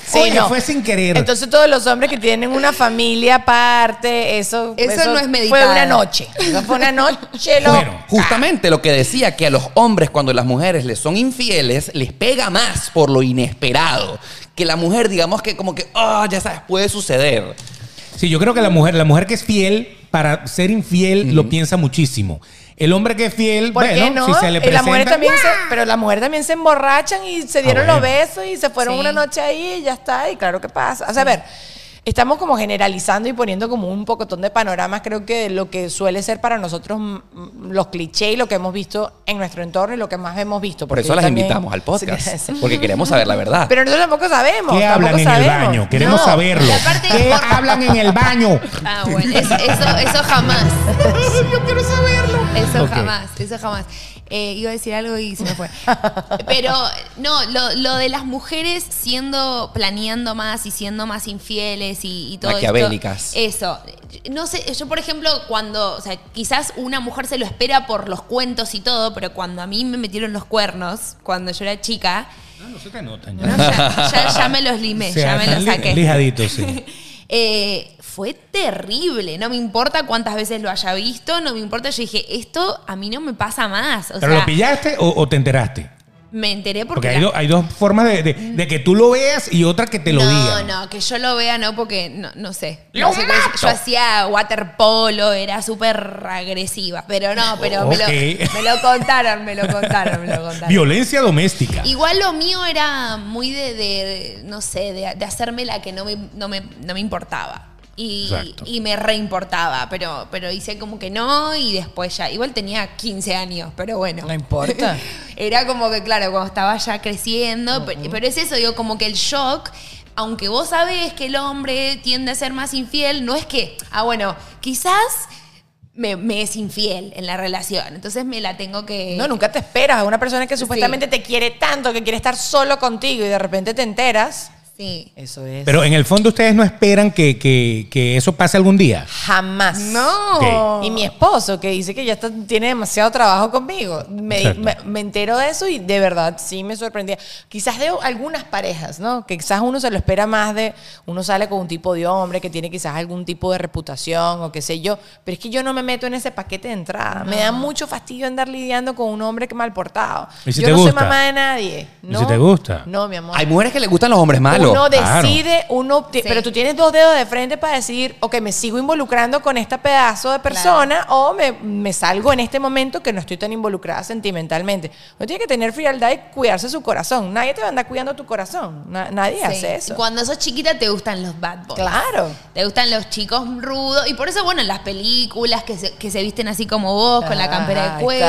Sí, Oye, no. fue sin querer. Entonces todos los hombres que tienen una familia aparte, eso, Eso no es Fue meditado. una noche. Eso fue una noche. Lo... Bueno. Justamente lo que decía que a los hombres cuando las mujeres les son infieles les pega más por lo inesperado. Que la mujer digamos que como que, ah, ya sabes, puede suceder. Sí, yo creo que la mujer, la mujer que es fiel, para ser infiel, lo piensa muchísimo. El hombre que es fiel, ¿Por bueno, qué no? si se le Y presenta... la mujer también se, pero la mujer también se emborrachan y se dieron bueno. los besos y se fueron Sí. una noche ahí y ya está. Y claro que pasa. O sea, a ver, estamos como generalizando y poniendo como un pocotón de panoramas, creo que de lo que suele ser para nosotros mm, mm, los clichés y lo que hemos visto en nuestro entorno y lo que más hemos visto. Por eso las también- invitamos al podcast. Sí, sí. Porque queremos saber la verdad. Pero nosotros tampoco sabemos. ¿Qué tampoco hablan en sabemos. el baño? Queremos No. saberlo. ¿Qué hablan en el baño? Ah, bueno, eso, eso, eso jamás. Yo quiero saberlo. Eso jamás, eso jamás. Eh, iba a decir algo y se me fue. Pero no, lo, lo de las mujeres siendo, planeando más y siendo más infieles y, y todo Maquiavélicas. Esto. Eso. No sé, yo por ejemplo, cuando, o sea, quizás una mujer se lo espera por los cuentos y todo, pero cuando a mí me metieron los cuernos, cuando yo era chica, No, no se te notan no, ya, ya- ya me los limé, O sea, ya me los saqué. lijaditos, sí. Eh, fue terrible. No me importa cuántas veces lo haya visto, no me importa. Yo dije, esto a mí no me pasa más. O ¿Pero sea, lo pillaste o, o te enteraste? me enteré porque. Porque hay, do- hay dos formas de, de- de que tú lo veas y otra que te lo no, digan. no, que yo lo vea, no, porque no, no sé. ¡Lo No sé mato! yo hacía waterpolo, era súper agresiva. Pero no, pero me, lo, me lo contaron, me lo contaron, me lo contaron. Violencia doméstica. Igual lo mío era muy de, de, no sé, de, de hacerme la que no me, no me, no me importaba. Y, y me reimportaba, pero, pero hice como que no y después ya, igual tenía 15 años, pero bueno. No importa. Era como que, claro, cuando estaba ya creciendo, pe- pero, es eso, digo, como que el shock, aunque vos sabés que el hombre tiende a ser más infiel, no es que, ah, bueno, quizás me, me es infiel en la relación, entonces me la tengo que... No, nunca te esperas a una persona que supuestamente te quiere tanto, que quiere estar solo contigo y de repente te enteras. Sí. Eso es. Pero en el fondo ustedes no esperan que, que- que eso pase algún día. jamás. No. Y mi esposo, que dice que ya está- tiene demasiado trabajo conmigo, me, Exacto. me- me entero de eso y de verdad sí me sorprendía. Quizás de algunas parejas, ¿no? Que quizás uno se lo espera más de, uno sale con un tipo de hombre que tiene quizás algún tipo de reputación o qué sé yo, pero es que yo no me meto en ese paquete de entrada. Me da mucho fastidio andar lidiando con un hombre que mal portado. ¿Y si yo te no gusta? soy mamá de nadie. ¿Y ¿no? si te gusta? No, mi amor. Hay mujeres que les gustan los hombres malos. Uno claro. decide, uno, Sí. pero tú tienes dos dedos de frente para decidir, ok, me sigo involucrando con este pedazo de persona o me, me salgo en este momento que no estoy tan involucrada sentimentalmente. Uno tiene que tener frialdad y cuidarse su corazón. Nadie te va a andar cuidando tu corazón. Na- nadie Sí. hace eso. Cuando sos chiquita te gustan los bad boys. Claro. Te gustan los chicos rudos. Y por eso, bueno, las películas que se, que se visten así como vos, con la Ah, campera de cuero,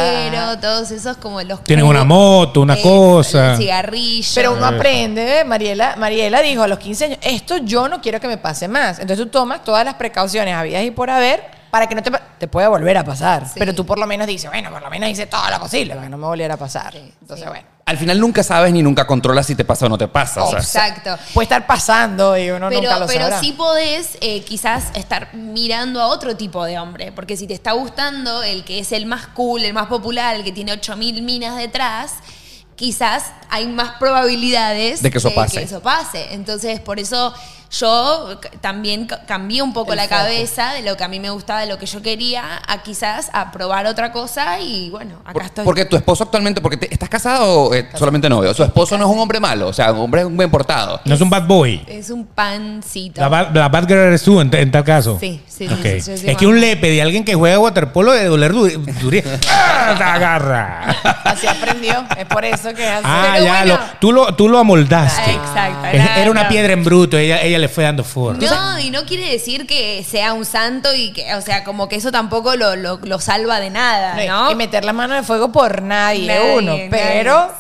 está. todos esos como los Tienen una moto, una Eh, cosa. El cigarrillo. Pero uno aprende, ¿eh? Mariela, Mariela dijo a los 15 años, esto yo no quiero que me pase más. Entonces tú tomas todas las precauciones habidas y por haber para que no te, te pueda volver a pasar. Sí. Pero tú por lo menos dices, bueno, por lo menos hice todo lo posible para que no me volviera a pasar. Entonces, bueno. Al final nunca sabes ni nunca controlas si te pasa o no te pasa. o sea. Exacto. Puede estar pasando y uno Pero, nunca lo pero sabrá. sí podés eh, quizás estar mirando a otro tipo de hombre. Porque si te está gustando el que es el más cool, el más popular, el que tiene 8000 minas detrás, quizás hay más probabilidades De que eso pase. eso pase. Entonces, por eso yo también ca- cambié un poco El la foco. cabeza de lo que a mí me gustaba, de lo que yo quería, a quizás a probar otra cosa y bueno, acá Por- estoy. Porque tu esposo actualmente, porque te- estás casado o eh, solamente novio. Su esposo no es un hombre malo, o sea, un hombre bien portado. No es un bad boy. es un pancito. La bad, la bad girl eres tú en, en tal caso. Sí, sí, sí, Ok. sí, sí, sí, es que un lepe de alguien que juega waterpolo de doler du- durí- ¡Ah! Te agarra. Así aprendió. Es por eso que hace. Ah, Pero ya, bueno. lo, tú, lo, tú lo amoldaste. Ah, exacto. Era- Era una no. piedra en bruto, ella, ella le fue dando forma. No, y no quiere decir que sea un santo y que, o sea, como que eso tampoco lo, lo, lo salva de nada, ¿no? Y meter la mano en el fuego por nadie, Nadie, uno. nadie, Pero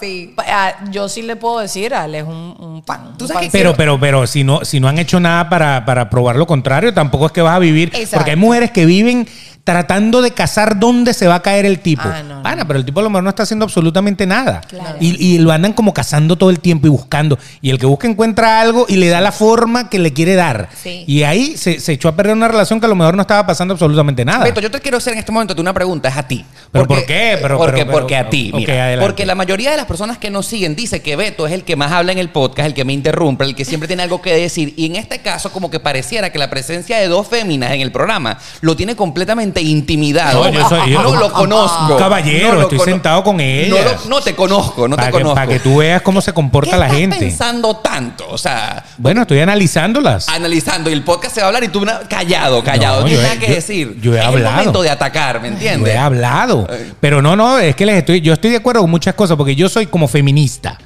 ah, yo sí le puedo decir, Ale, es un, un pan. Tú un sabes pan. que- Pero, pero, pero si no, si no han hecho nada para, para probar lo contrario, tampoco es que vas a vivir. Exacto. Porque hay mujeres que viven tratando de cazar dónde se va a caer el tipo. Ah, no, pero el tipo a lo mejor no está haciendo absolutamente nada. Claro. Y, y lo andan como cazando todo el tiempo y buscando. Y el que busca encuentra algo y le da la forma que le quiere dar. Sí. Y ahí se, se echó a perder una relación que a lo mejor no estaba pasando absolutamente nada. Beto, yo te quiero hacer en este momento una pregunta, es a ti. ¿Pero por qué? Pero- porque, pero- pero- porque a ti, mira. adelante. porque la mayoría de las personas que nos siguen dice que Beto es el que más habla en el podcast, el que me interrumpe, el que siempre tiene algo que decir. Y en este caso, como que pareciera que la presencia de dos féminas en el programa lo tiene completamente intimidado. No, yo soy- yo- no lo conozco. Caballero, No lo estoy cono- sentado con No, lo- no te conozco, no para, te que, conozco. para que tú veas cómo se ¿Qué comporta la estás gente. pensando tanto? O sea, Bueno, estoy analizándolas. analizando y el podcast se va a hablar y tú callado, callado, No, no tienes yo nada que yo- decir. yo he es hablado. el momento de atacar, ¿me Yo entiendes? he hablado. Ay. Pero no, no, es que les estoy, yo estoy de acuerdo con muchas cosas porque yo soy como feminista.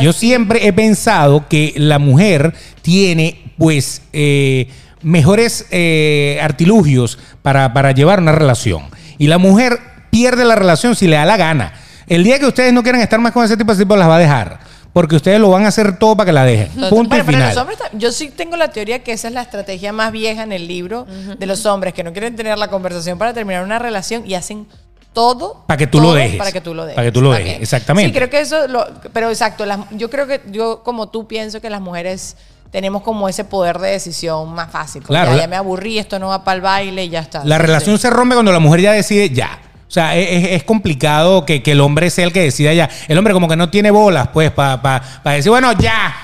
Yo siempre he pensado que la mujer tiene, pues, eh, mejores eh, artilugios para, para llevar una relación. Y la mujer pierde la relación si le da la gana. El día que ustedes no quieran estar más con ese tipo de tipos, las va a dejar. Porque ustedes lo van a hacer todo para que la dejen. Punto bueno, y pero final. los hombres yo sí tengo la teoría que esa es la estrategia más vieja en el libro de los hombres que no quieren tener la conversación para terminar una relación y hacen todo Para que tú lo todo dejes. para que tú lo dejes Para que tú lo dejes, exactamente. sí creo que eso lo- pero exacto las- yo creo que yo como tú pienso que las mujeres tenemos como ese poder de decisión más fácil Claro, ya, me aburrí esto no va para el baile y ya está La Sí, relación sí. se rompe cuando la mujer ya decide ya. O sea, es, es- es complicado que, que el hombre sea el que decida ya. El hombre como que no tiene bolas, pues, para decir, bueno, ya.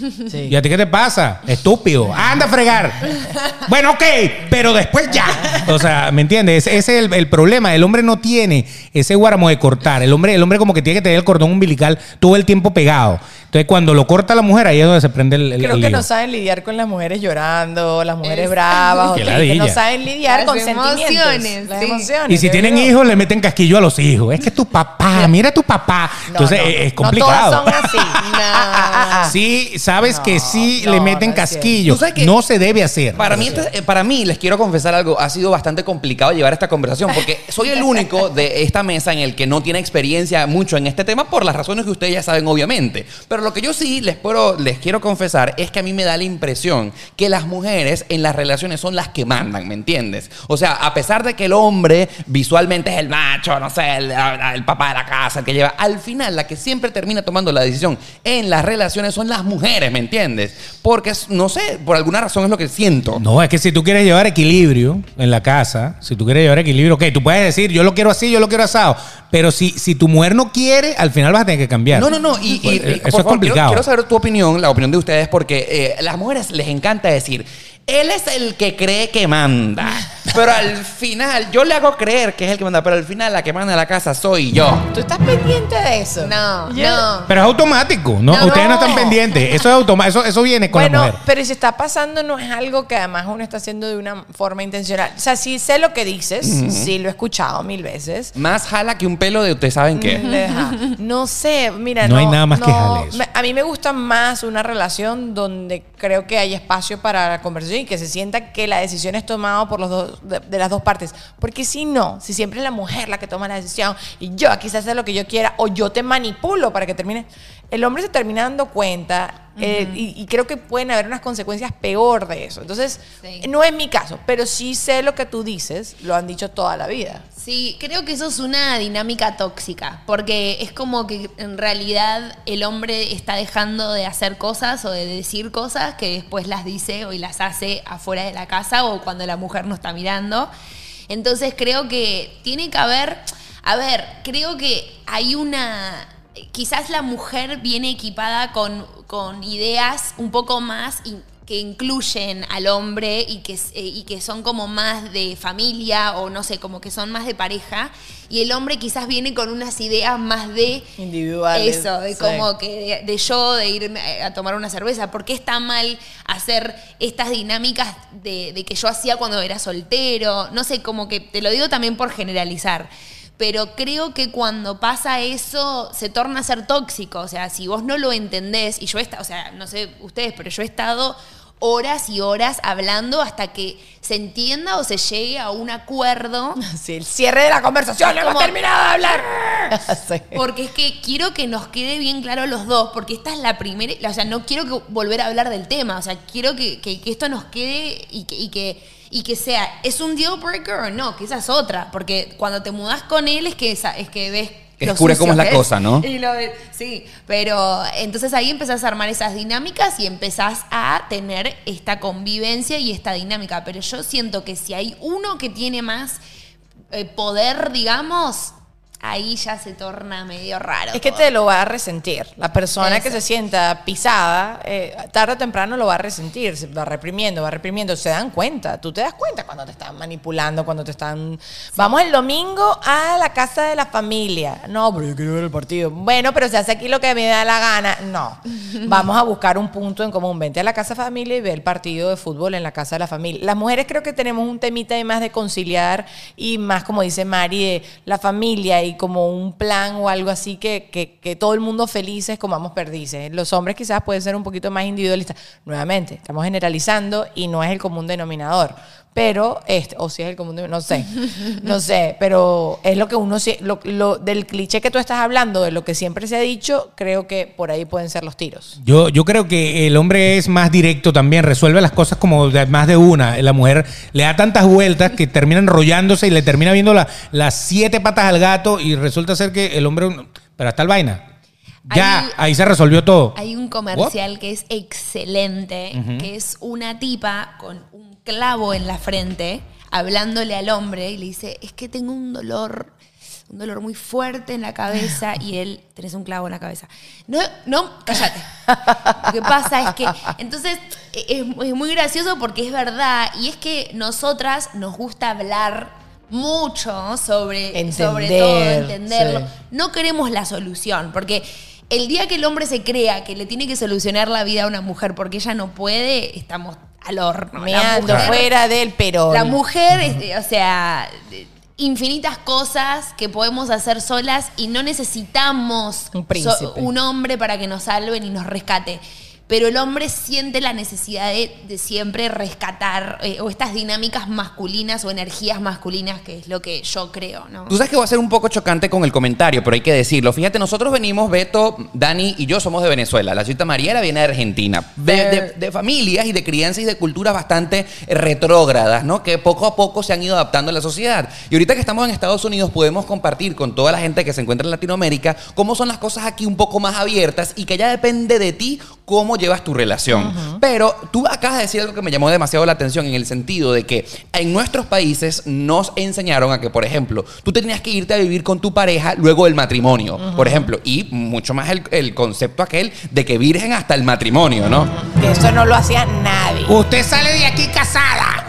Sí. ¿Y a ti qué te pasa? Estúpido. Anda a fregar. bueno, ok, pero después ya. O sea, ¿me entiendes? Ese es el, el problema. El hombre no tiene ese guáramo de cortar. El hombre, el hombre como que tiene que tener el cordón umbilical todo el tiempo pegado. Entonces, cuando lo corta la mujer, ahí es donde se prende el, el- Creo el que lío. no saben lidiar con las mujeres llorando, las mujeres Es- bravas, que ladilla. no saben lidiar Las con sentimientos. emociones, Las sí. emociones. Y si tienen digo. hijos, le meten casquillo a los hijos. Es que tu papá, mira tu papá. No, Entonces, no, es, es no complicado. todas son así. No. Sí, sabes que sí no, le meten no casquillo. ¿Tú sabes que- No se debe hacer. Para mí, eh, para mí, les quiero confesar algo, ha sido bastante complicado llevar esta conversación porque soy el único de esta mesa en el que no tiene experiencia mucho en este tema por las razones que ustedes ya saben, obviamente. Pero lo que yo sí les, puedo, les quiero confesar es que a mí me da la impresión que las mujeres en las relaciones son las que mandan, ¿me entiendes? O sea, a pesar de que el hombre visualmente es el macho, no sé, el, el papá de la casa, el que lleva, al final la que siempre termina tomando la decisión en las relaciones son las mujeres, ¿me entiendes? Porque, no sé, por alguna razón es lo que siento. No, es que si tú quieres llevar equilibrio en la casa, si tú quieres llevar equilibrio, ok, tú puedes decir, yo lo quiero así, yo lo quiero asado. Pero si, si tu mujer no quiere, al final vas a tener que cambiar. No, no, no. Y, y- Pues, y, eso por es favor, complicado. Quiero, quiero saber tu opinión, la opinión de ustedes, porque eh, las mujeres les encanta decir, él es el que cree que manda. Pero al final, yo le hago creer que es el que manda, pero al final la que manda la casa soy yo. ¿Tú estás pendiente de eso? No, Yo- no. Pero es automático, ¿no? No. Ustedes no están pendientes. Eso es automático, eso, eso viene con Bueno, la mujer. pero si está pasando no es algo que además uno está haciendo de una forma intencional. O sea, sí sé lo que dices, sí lo he escuchado mil veces. Más jala que un pelo de ustedes saben qué. Deja. No sé, mira, No no, hay nada más que jale eso. me- A mí me gusta más una relación donde creo que hay espacio para la conversación y que se sienta que la decisión es tomada por los dos, de, de las dos partes. Porque si no, si siempre es la mujer la que toma la decisión y yo quizás hacer lo que yo quiera o yo te manipulo para que termine, el hombre se termina dando cuenta eh, y, y creo que pueden haber unas consecuencias peor de eso. Entonces, Sí. no es mi caso, pero sí sé lo que tú dices, lo han dicho toda la vida. Sí, creo que eso es una dinámica tóxica, porque es como que en realidad el hombre está dejando de hacer cosas o de decir cosas que después las dice o y las hace afuera de la casa o cuando la mujer no está mirando. Entonces creo que tiene que haber, a ver, creo que hay una, quizás la mujer viene equipada con, con ideas un poco más in- que incluyen al hombre y que, eh, y que son como más de familia o no sé, como que son más de pareja. Y el hombre quizás viene con unas ideas más de Individuales, eso, de sí. como que de, de yo, de irme a tomar una cerveza. ¿Por qué está mal hacer estas dinámicas de, de que yo hacía cuando era soltero? No sé, como que te lo digo también por generalizar. Pero creo que cuando pasa eso se torna a ser tóxico. O sea, si vos no lo entendés, y yo he estado, o sea, no sé ustedes, pero yo he estado horas y horas hablando hasta que se entienda o se llegue a un acuerdo. Sí, el cierre de la conversación, no hemos terminado de hablar. Sí. Porque es que quiero que nos quede bien claro los dos, porque esta es la primera, o sea, no quiero que volver a hablar del tema, o sea, quiero que, que- que esto nos quede y que, y que y que sea, ¿es un deal breaker o no? Que esa es otra, porque cuando te mudas con él es que, esa- es que ves... Que descubres cómo es la cosa, ¿no? Y lo sí, pero entonces ahí empezás a armar esas dinámicas y empezás a tener esta convivencia y esta dinámica. Pero yo siento que si hay uno que tiene más eh, poder, digamos, ahí ya se torna medio raro. Es que todo. te lo va a resentir. La persona que se sienta pisada, eh, tarde o temprano lo va a resentir, se va reprimiendo, va reprimiendo. Se dan cuenta, tú te das cuenta cuando te están manipulando, cuando te están... Vamos el domingo a la casa de la familia. No, pero yo quiero ver el partido. Bueno, pero se hace aquí lo que me da la gana. No. Vamos a buscar un punto en común. Vente a la casa familia y ve el partido de fútbol en la casa de la familia. Las mujeres creo que tenemos un temita ahí más de conciliar y más, como dice Mari, de la familia y como un plan o algo así que, que, que todo el mundo felices comamos perdices. Los hombres quizás pueden ser un poquito más individualistas. Nuevamente, estamos generalizando y no es el común denominador. Pero, este, o si es el común no sé, no sé, pero es lo que uno, lo, lo- del cliché que tú estás hablando, de lo que siempre se ha dicho, creo que por ahí pueden ser los tiros. Yo, yo creo que el hombre es más directo también, resuelve las cosas como de más de una. La mujer le da tantas vueltas que termina enrollándose y le termina viendo la- las siete patas al gato y resulta ser que el hombre... Pero hasta el vaina. Ya, Hay- ahí se resolvió todo. Hay un comercial que es excelente, que es una tipa con un clavo en la frente, hablándole al hombre y le dice, es que tengo un dolor, un dolor muy fuerte en la cabeza y él, tenés un clavo en la cabeza. No, no, cállate. Lo que pasa es que, entonces, es, es muy gracioso porque es verdad y es que nosotras nos gusta hablar mucho sobre, sobre todo, Entender, entenderlo. sí. No queremos la solución, porque el día que el hombre se crea que le tiene que solucionar la vida a una mujer porque ella no puede, estamos al horno. La Meando mujer- fuera del perón. La mujer, es- o sea, infinitas cosas que podemos hacer solas y no necesitamos Un príncipe. so- un hombre para que nos salven y nos rescate. Pero el hombre siente la necesidad de, de siempre rescatar eh, o estas dinámicas masculinas o energías masculinas, que es lo que yo creo, ¿no? Tú sabes que va a ser un poco chocante con el comentario, pero hay que decirlo. Fíjate, nosotros venimos, Beto, Dani y yo somos de Venezuela. La cita Mariela viene de Argentina. De, de- de familias y de crianzas y de culturas bastante retrógradas, ¿no? Que poco a poco se han ido adaptando a la sociedad. Y ahorita que estamos en Estados Unidos podemos compartir con toda la gente que se encuentra en Latinoamérica cómo son las cosas aquí un poco más abiertas y que ya depende de ti cómo llevas tu relación. Pero tú acabas de decir algo que me llamó demasiado la atención en el sentido de que en nuestros países nos enseñaron a que, por ejemplo, tú tenías que irte a vivir con tu pareja luego del matrimonio, por ejemplo, y mucho más el, el concepto aquel de que virgen hasta el matrimonio, ¿no? Que eso no lo hacía nadie. Usted sale de aquí casada.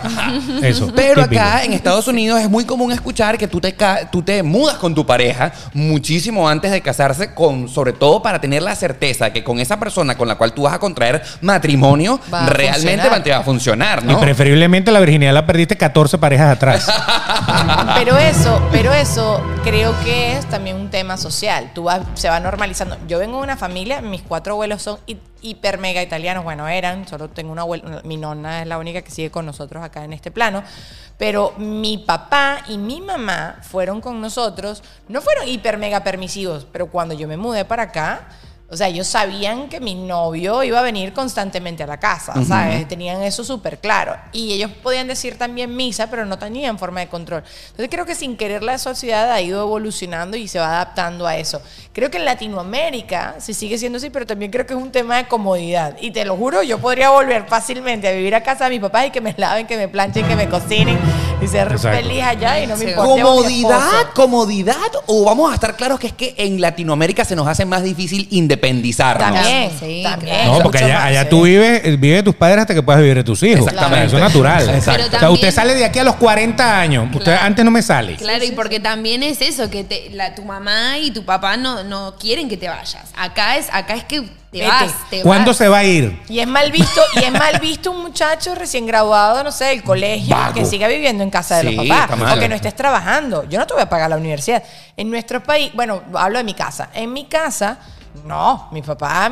Eso. Pero típico. acá en Estados Unidos es muy común escuchar que tú te, tú te mudas con tu pareja muchísimo antes de casarse, con, sobre todo para tener la certeza que con esa persona con la cual tú vas a contraer matrimonio Va realmente funcionar. va, te va a funcionar, Y ¿no? preferiblemente la virginidad la perdiste 14 parejas atrás. Pero eso, pero eso creo que es también un tema social. Tú vas, se va normalizando. Yo vengo de una familia, mis cuatro abuelos son hiper mega italianos. Bueno, eran, solo tengo una abuela, mi nonna es la única que sigue con nosotros acá en este plano. Pero mi papá y mi mamá fueron con nosotros, no fueron hiper mega permisivos, pero cuando yo me mudé para acá, o sea, ellos sabían que mi novio iba a venir constantemente a la casa, ¿sabes? Tenían eso súper claro. Y ellos podían decir también misa, pero no tenían forma de control. Entonces creo que sin querer la sociedad ha ido evolucionando y se va adaptando a eso. Creo que en Latinoamérica se sigue siendo así, pero también creo que es un tema de comodidad. Y te lo juro, yo podría volver fácilmente a vivir a casa de mi papá y que me laven, que me planchen, que me cocinen y ser Exacto. feliz allá y no me Sí. importa. ¿Comodidad? ¿Comodidad? ¿O vamos a estar claros que es que en Latinoamérica se nos hace más difícil independizarnos? También, Sí, también. No, porque allá, allá tú vives, vives tus padres hasta que puedas vivir de tus hijos. Exactamente. Eso es natural. Exacto. O sea, usted sale de aquí a los 40 años. Usted Claro. antes no me sale. Claro, y porque también es eso, que te- la, tu mamá y tu papá no, no quieren que te vayas. Acá es, acá es que te Vete. vas, te ¿Cuándo vas. se va a ir? Y es mal visto, y es mal visto un muchacho recién graduado, no sé, del colegio, Vago. que siga viviendo en casa de Sí, los papás. O que no estés trabajando. Yo no te voy a pagar la universidad. En nuestro país, bueno, hablo de mi casa. En mi casa, No, mi papá,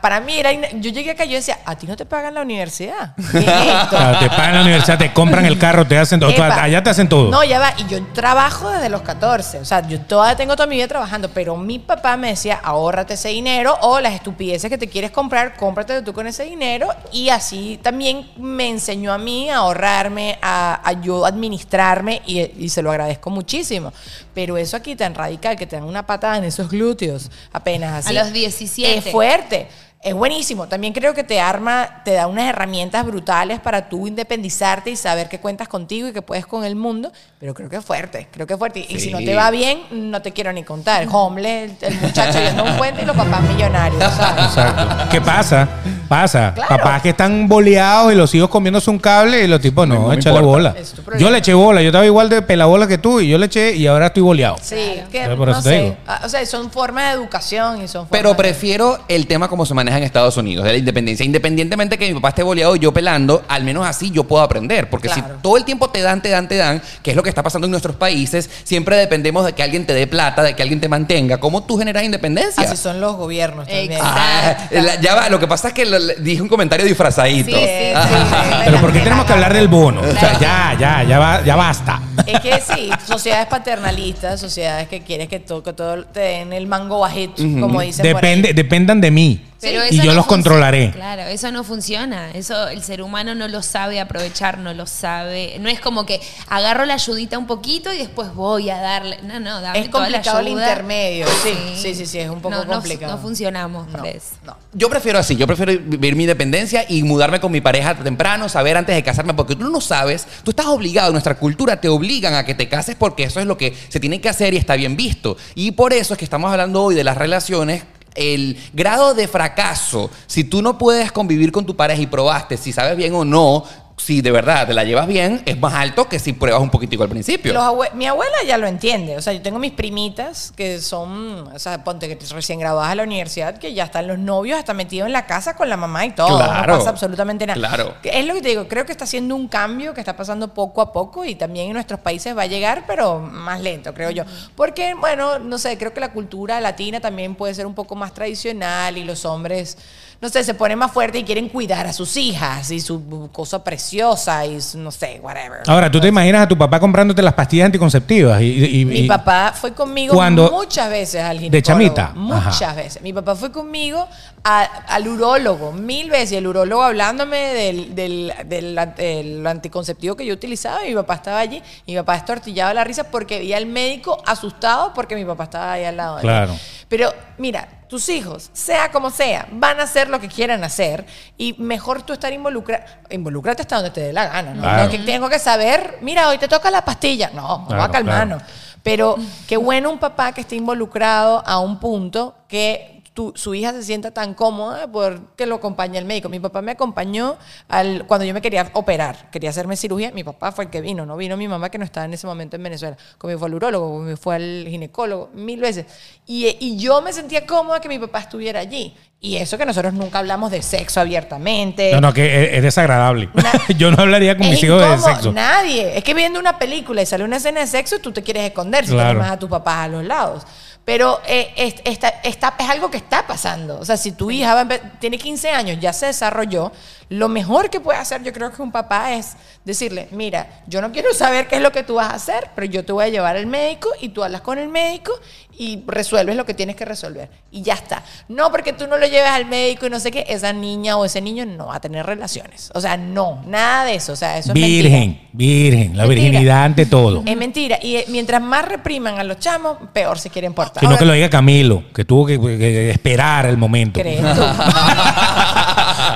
para mí era, yo llegué acá y yo decía, a ti no te pagan la universidad. ¿Qué es esto? O sea, te pagan la universidad, te compran el carro, te hacen todo. Allá te hacen todo. No, ya va. Y yo trabajo desde los 14. O sea, yo todavía tengo toda mi vida trabajando. Pero mi papá me decía, ahórrate ese dinero o las estupideces que te quieres comprar, cómprate tú con ese dinero. Y así también me enseñó a mí a ahorrarme, a, a yo administrarme y, y se lo agradezco muchísimo. Pero eso aquí tan radical, que te dan una patada en esos glúteos apenas así. Los 17. Es fuerte. Es buenísimo. También creo que te arma, te da unas herramientas brutales para tú independizarte y saber que cuentas contigo y que puedes con el mundo. Pero creo que es fuerte, creo que es fuerte. Y si no te va bien, no te quiero ni contar. El homeless, el, el muchacho yendo a un puente y los papás millonarios, ¿sabes? Exacto. ¿Qué pasa? Pasa. Claro. Papás que están boleados y los hijos comiéndose un cable y los tipos no, No échale bola. Yo le eché bola, yo estaba igual de pelabola que tú y yo le eché y ahora estoy boleado. Sí, que Pero por no eso te sé. digo. Ah, O sea, son formas de educación y son formas Pero de- prefiero el tema como se maneja en Estados Unidos, de la independencia. Independientemente que mi papá esté boleado y yo pelando, al menos así yo puedo aprender. Porque Claro. si todo el tiempo te dan, te dan, te dan, que es lo que está pasando en nuestros países, siempre dependemos de que alguien te dé plata, de que alguien te mantenga. ¿Cómo tú generas independencia? Así son los gobiernos también. Ah, la- ya va, lo que pasa es que lo- le- dije un comentario disfrazadito. Sí, sí, Ah, sí. Pero ¿por qué tenemos que hablar del bono? O sea, ya, ya, ya, va- ya basta. Es que sí, sociedades paternalistas, sociedades que quieres que todo, que todo te den el mango bajito, como dicen por ahí. Depende, dependan de mí. Pero y yo no los controlaré. Claro, eso no funciona. Eso el ser humano no lo sabe aprovechar, no lo sabe. No es como que agarro la ayudita un poquito y después voy a darle. No, no, dame Es toda la el intermedio, sí, sí, sí, sí, es un poco No, no complicado. No, funcionamos, No, parece. no. Yo prefiero así, yo prefiero vivir mi independencia y mudarme con mi pareja temprano, saber antes de casarme, porque tú no sabes, tú estás obligado, nuestra cultura te obligan a que te cases porque eso es lo que se tiene que hacer y está bien visto. Y por eso es que estamos hablando hoy de las relaciones. El grado de fracaso, si tú no puedes convivir con tu pareja y probaste si sabes bien o no, si de verdad te la llevas bien, es más alto que si pruebas un poquitico al principio. Los abue- mi abuela ya lo entiende. O sea, yo tengo mis primitas que son, o sea, ponte que recién graduadas a la universidad, que ya están los novios hasta metidos en la casa con la mamá y todo. Claro. No pasa absolutamente nada. Claro. Es lo que te digo, creo que está haciendo un cambio que está pasando poco a poco y también en nuestros países va a llegar, pero más lento, creo yo. Porque, bueno, no sé, creo que la cultura latina también puede ser un poco más tradicional y los hombres, no sé, se ponen más fuertes y quieren cuidar a sus hijas y su cosa preciosa y su- no sé, whatever. Ahora, ¿tú te imaginas a tu papá comprándote las pastillas anticonceptivas? Y, y- Mi y- papá fue conmigo Cuando- muchas veces al ginecólogo. ¿De chamita? Muchas Ajá. veces. Mi papá fue conmigo a- al urólogo mil veces. El urólogo hablándome del, del, del an- el anticonceptivo que yo utilizaba. Y mi papá estaba allí. Y mi papá estortillaba la risa porque veía al médico asustado porque mi papá estaba ahí al lado de él. Claro. Pero mira, tus hijos, sea como sea, van a hacer lo que quieran hacer y mejor tú estar involucrado. Involúcrate hasta donde te dé la gana, ¿no? Claro. Que tengo que saber, mira, hoy te toca la pastilla. No, no va Claro, a calmarnos. claro. Pero qué bueno un papá que esté involucrado a un punto que tu- su hija se sienta tan cómoda porque lo acompaña el médico. Mi papá me acompañó al, cuando yo me quería operar, quería hacerme cirugía. Mi papá fue el que vino, no vino mi mamá que no estaba en ese momento en Venezuela. Conmigo fue al urólogo, conmigo fue al ginecólogo, mil veces. Y, y yo me sentía cómoda que mi papá estuviera allí. Y eso que nosotros nunca hablamos de sexo abiertamente. No, no, que es, es desagradable. Yo no hablaría con mis hijos de sexo. Nadie. Es que viendo una película y sale una escena de sexo, tú te quieres esconder si Claro. tienes más a tus papás a los lados. Pero eh, es, esta- es algo que está pasando. O sea, si tu hija va a empe- tiene 15 años, ya se desarrolló, lo mejor que puede hacer, yo creo que un papá es decirle, mira, yo no quiero saber qué es lo que tú vas a hacer, pero yo te voy a llevar al médico y tú hablas con el médico y resuelves lo que tienes que resolver. Y ya está. No porque tú no lo lleves al médico y no sé qué, esa niña o ese niño no va a tener relaciones. O sea, no, nada de eso. O sea, eso es. Virgen, virgen, la Mentira. virginidad ante todo. Es mentira. Y eh, mientras más repriman a los chamos, peor se quieren portar. Sino que lo diga Camilo, que tuvo que, que esperar el momento. ¿crees tú?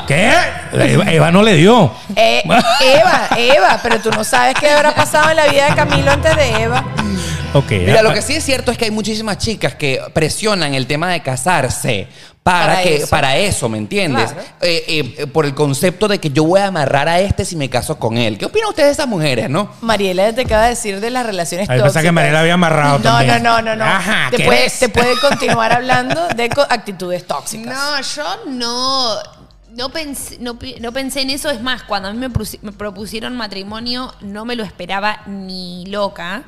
¿Qué? Eva, Eva no le dio. Eh, Eva, Eva, pero tú no sabes qué habrá pasado en la vida de Camilo antes de Eva. Ok. Mira, ah, lo que sí es cierto es que hay muchísimas chicas que presionan el tema de casarse para, Para que eso. para eso, ¿me entiendes? Claro. Eh, eh, eh, por el concepto de que yo voy a amarrar a este si me caso con él. ¿Qué opinan ustedes de esas mujeres, no? Mariela te acaba de decir de las relaciones Ay, pensaba tóxicas. que Mariela había amarrado no, también. No, no, no, no. Ajá, te, ¿qué puede, te puede continuar hablando de co- actitudes tóxicas. No, yo no. No pensé, no, pi- no pensé en eso. Es más, cuando a mí me, prusi- me propusieron matrimonio, no me lo esperaba ni loca.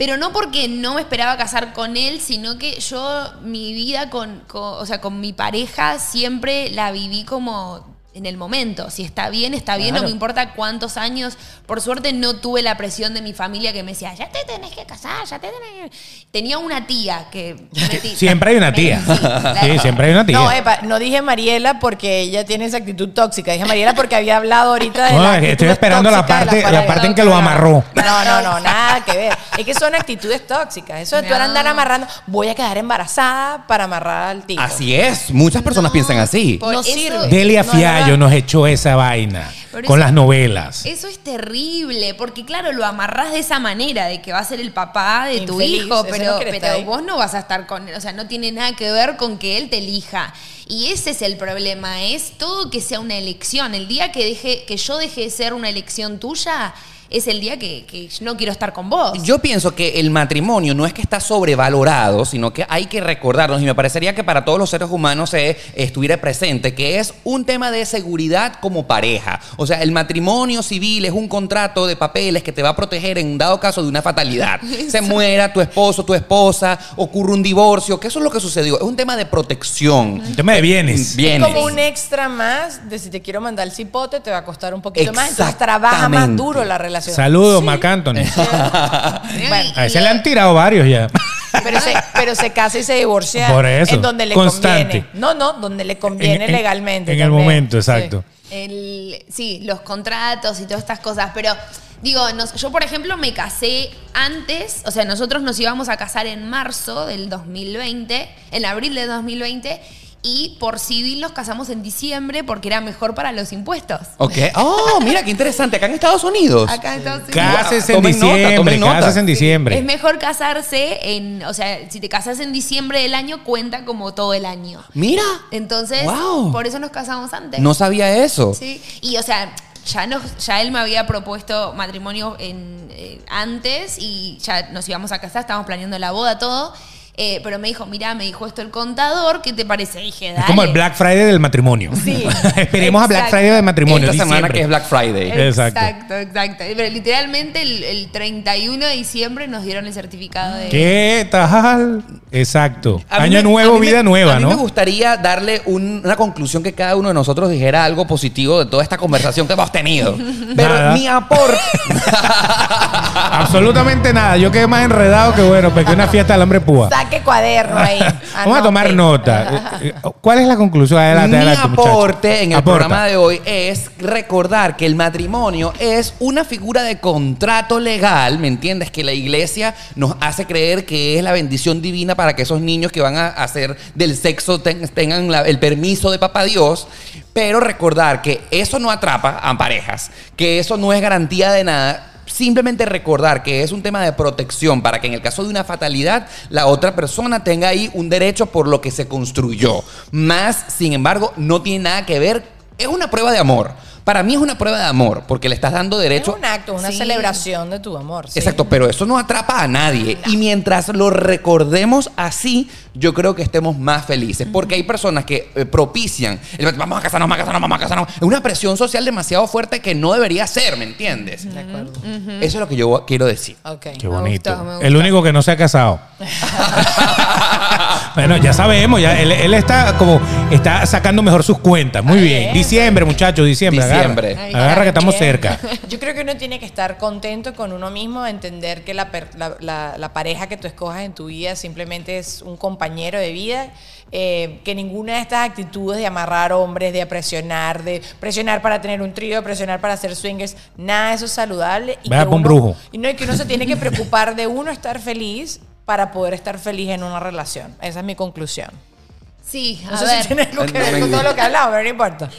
Pero no porque no me esperaba casar con él, sino que yo mi vida con, con- o sea, con mi pareja siempre la viví como en el momento. Si está bien, está bien, no me importa cuántos años. Por suerte no tuve la presión de mi familia que me decía, ya te tenés que casar, ya te tenés que... Tenía una tía que... Siempre hay una tía. Sí, la- Sí, siempre hay una tía. No, epa, no dije Mariela porque ella tiene esa actitud tóxica. Dije Mariela porque había hablado ahorita de No, la estoy esperando la parte- la parejas. parte en que lo amarró. No, no, no, nada que ver. Es que son actitudes tóxicas. Eso de tú No. andar amarrando, voy a quedar embarazada para amarrar al tipo. Así es, muchas personas No, piensan así. No sirve. Delia Fiallo verdad. nos echó esa vaina con eso- las novelas. Eso es terrible, porque claro, lo amarrás de esa manera, de que va a ser el papá de tu hijo, pero, no pero vos no vas a estar con él, o sea, no tiene nada que ver con que él te elija. Y ese es el problema, es todo que sea una elección. El día que, deje, que yo deje de ser una elección tuya, es el día que, que no quiero estar con vos. Yo pienso que el matrimonio no es que está sobrevalorado, sino que hay que recordarnos, y me parecería que para todos los seres humanos se estuviera presente, que es un tema de seguridad como pareja. O sea, el matrimonio civil es un contrato de papeles que te va a proteger en dado caso de una fatalidad. Se muera tu esposo, tu esposa, ocurre un divorcio, que eso es lo que sucedió. Es un tema de protección. Un tema de bienes. Bienes. Como un extra más de si te quiero mandar el cipote, te va a costar un poquito más. Entonces trabaja más duro la relación. Saludos, Marc Anthony. Bueno, A ese le han tirado varios ya. pero, se, pero se casa y se divorcia Por eso, en donde le constante. conviene. No, no, donde le conviene En- en- legalmente. En el momento, Sí. exacto. El, sí, los contratos y todas estas cosas. Pero digo, nos- yo por ejemplo me casé antes, o sea, nosotros nos íbamos a casar en marzo del 2020, en abril del 2020, y por civil nos casamos en diciembre porque era mejor para los impuestos. Ok. Oh, mira qué interesante. Acá en Estados Unidos. Acá en Estados Unidos. Cases en Tomen nota, diciembre, tomen nota. cases en diciembre. Es mejor casarse en, o sea, si te casas en diciembre del año, cuenta como todo el año. Mira. Entonces, Wow. por eso nos casamos antes. No sabía eso. Sí, y o sea, ya, nos, ya él me había propuesto matrimonio en, eh, antes y ya nos íbamos a casar, estábamos planeando la boda, todo. Eh, pero me dijo, mira, me dijo esto el contador, ¿qué te parece? Dije, dale. Es como el Black Friday del matrimonio. Sí. Esperemos a Black Exacto. Friday del matrimonio. Esta semana que es Black Friday. Exacto. Exacto, exacto. Pero literalmente el, el 31 de diciembre nos dieron el certificado de... ¿Qué tal? Exacto. A mí Año me- nuevo, a mí me- vida nueva, A mí ¿no? me gustaría darle un- una conclusión que cada uno de nosotros dijera algo positivo de toda esta conversación que hemos tenido. Pero Nada. mi aporte. Absolutamente nada. Yo quedé más enredado que bueno, porque una fiesta del hambre púa. Saque cuaderno ahí. Vamos a tomar nota. ¿Cuál es la conclusión? Adelante, Mi adelante, muchacho. aporte en el Aporta. programa de hoy es recordar que el matrimonio es una figura de contrato legal, ¿me entiendes? Que la iglesia nos hace creer que es la bendición divina para que esos niños que van a hacer del sexo ten- tengan la- el permiso de papá Dios, pero recordar que eso no atrapa a parejas, que eso no es garantía de nada. Simplemente recordar que es un tema de protección para que en el caso de una fatalidad la otra persona tenga ahí un derecho por lo que se construyó. Más, sin embargo, no tiene nada que ver, es una prueba de amor. Para mí es una prueba de amor porque le estás dando Es derecho un acto, una Sí. celebración de tu amor. sí. Exacto, pero eso no atrapa a nadie. Y mientras lo recordemos así, yo creo que estemos más felices. Porque hay personas que eh, propician, el, vamos a casarnos, vamos a casarnos, vamos a casarnos. Es una presión social demasiado fuerte que no debería ser, ¿me entiendes? De acuerdo. Eso es lo que yo quiero decir. Ok. Qué Me bonito. gustó, me gustó. El único que no se ha casado. bueno, ya sabemos, ya él, él está como está sacando mejor sus cuentas. Muy bien. bien. Diciembre, muchachos, diciembre. agarra. Diciembre. Ay, Agarra, que estamos Bien. cerca. Yo creo que uno tiene que estar contento con uno mismo, entender que la, per- la- la- la pareja que tú escojas en tu vida simplemente es un compañero de vida, eh, que ninguna de estas actitudes de amarrar hombres, de presionar, de presionar para tener un trío, presionar para hacer swingers, nada de eso es saludable. Y Vaya que pa' un uno- brujo. Y no, y que uno se tiene que preocupar de uno estar feliz para poder estar feliz en una relación. Esa es mi conclusión. Sí, a No sé ver. si tiene algo que ver con todo lo que hablamos, pero no importa.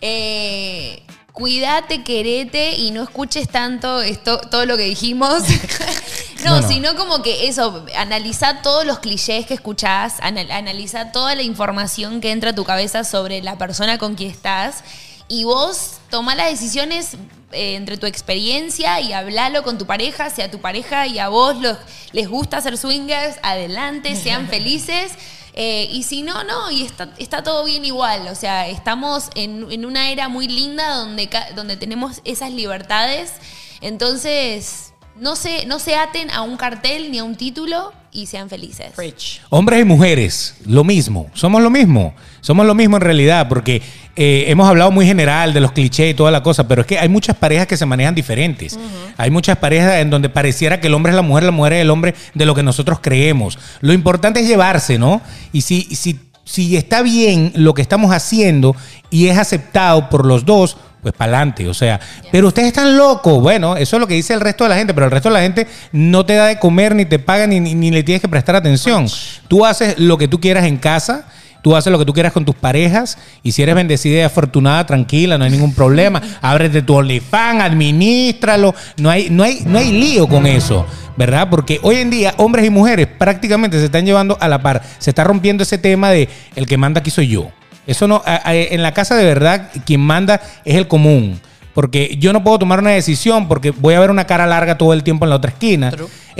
Eh, cuídate, querete y no escuches tanto esto, todo lo que dijimos. no, No, no. sino como que eso, analiza todos los clichés que escuchás, anal- analiza toda la información que entra a tu cabeza sobre la persona con quien estás y vos toma las decisiones eh, entre tu experiencia y hablalo con tu pareja, si a tu pareja y a vos los, les gusta hacer swingers, adelante, sean felices. Eh, y si no, no, y está, está todo bien igual. O sea, estamos en, en una era muy linda donde, ca- donde tenemos esas libertades. Entonces, no se, no se aten a un cartel ni a un título y sean felices. Preach. Hombres y mujeres, lo mismo. Somos lo mismo. Somos lo mismo en realidad, porque eh, hemos hablado muy general de los clichés y toda la cosa, pero es que hay muchas parejas que se manejan diferentes. Hay muchas parejas en donde pareciera que el hombre es la mujer, la mujer es el hombre de lo que nosotros creemos. Lo importante es llevarse, ¿no? Y si, si, si está bien lo que estamos haciendo y es aceptado por los dos, pues para adelante, o sea, pero ustedes están locos, bueno, eso es lo que dice el resto de la gente, pero el resto de la gente no te da de comer, ni te paga, ni, ni- ni le tienes que prestar atención. Tú haces lo que tú quieras en casa, tú haces lo que tú quieras con tus parejas, y si eres bendecida y afortunada, tranquila, no hay ningún problema. Ábrete tu OnlyFans, administralo, no hay, no hay, no hay lío con eso. ¿Verdad? Porque hoy en día hombres y mujeres prácticamente se están llevando a la par. Se está rompiendo ese tema de el que manda aquí soy yo. Eso no, en la casa de verdad, quien manda es el común. Porque yo no puedo tomar una decisión porque voy a ver una cara larga todo el tiempo en la otra esquina.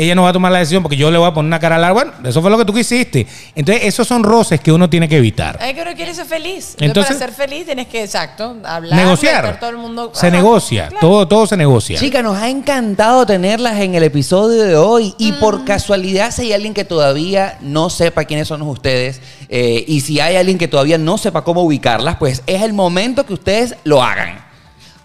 Ella no va a tomar la decisión porque yo le voy a poner una cara larga. Bueno, eso fue lo que tú quisiste. Entonces, esos son roces que uno tiene que evitar. Ay, que uno quiere ser feliz. Entonces, Entonces- para ser feliz tienes que, exacto, hablar. negociar. Todo el mundo, se Ajá, negocia. claro. Todo, todo se negocia. Chica, nos ha encantado tenerlas en el episodio de hoy y por casualidad si hay alguien que todavía no sepa quiénes son ustedes eh, y si hay alguien que todavía no sepa cómo ubicarlas, pues es el momento que ustedes lo hagan.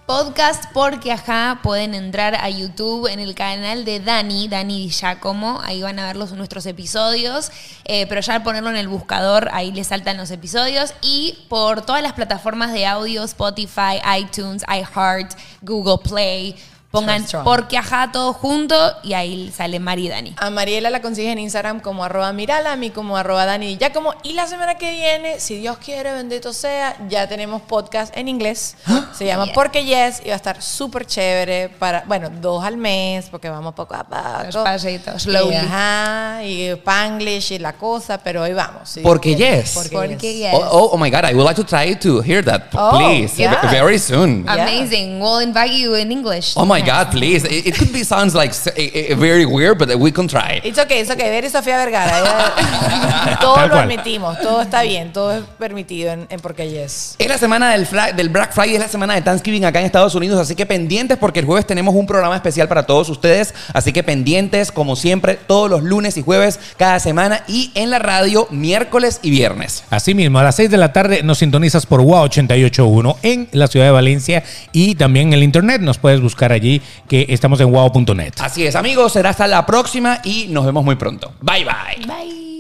Podcast porque ajá, pueden entrar a YouTube en el canal de Dani, Dani Di Giacomo, ahí van a ver los, nuestros episodios, eh, pero ya al ponerlo en el buscador, ahí les saltan los episodios. Y por todas las plataformas de audio, Spotify, iTunes, iHeart, Google Play, pongan porque ajá todo junto y ahí sale Mari y Dani. A Mariela la consigues en Instagram como arroba mirala, a mí como arroba Dani ya como Y la semana que viene, si Dios quiere, bendito sea, ya tenemos podcast en inglés. Se llama Yeah. Porque Yes y va a estar súper chévere para, bueno, dos al mes, porque vamos poco a poco. Despacito, slowly. Y, ajá, y Spanglish y la cosa, pero hoy vamos. si Porque quiere. yes. Porque, Porque yes. yes. Oh, oh, oh my God, I would like to try to hear that, Oh, please, yeah. very soon. Yeah. Amazing. We'll invite you in English. Oh my God, please. It, it could be sounds like eh, eh, very weird, but we can try. It's okay, it's okay. Ver y Sofía Vergara. ella- todo Tal lo cual. admitimos, todo está bien, todo es permitido en, en Porque Yes. Es la semana del, Black Friday, es la semana de Thanksgiving acá en Estados Unidos, así que pendientes porque el jueves tenemos un programa especial para todos ustedes, así que pendientes como siempre todos los lunes y jueves cada semana y en la radio miércoles y viernes. Asimismo, a las 6 de la tarde nos sintonizas por WOW 881 en la ciudad de Valencia y también en el internet nos puedes buscar allí que estamos en wow.net. Así es amigos, será hasta la próxima y nos vemos muy pronto. Bye bye. Bye.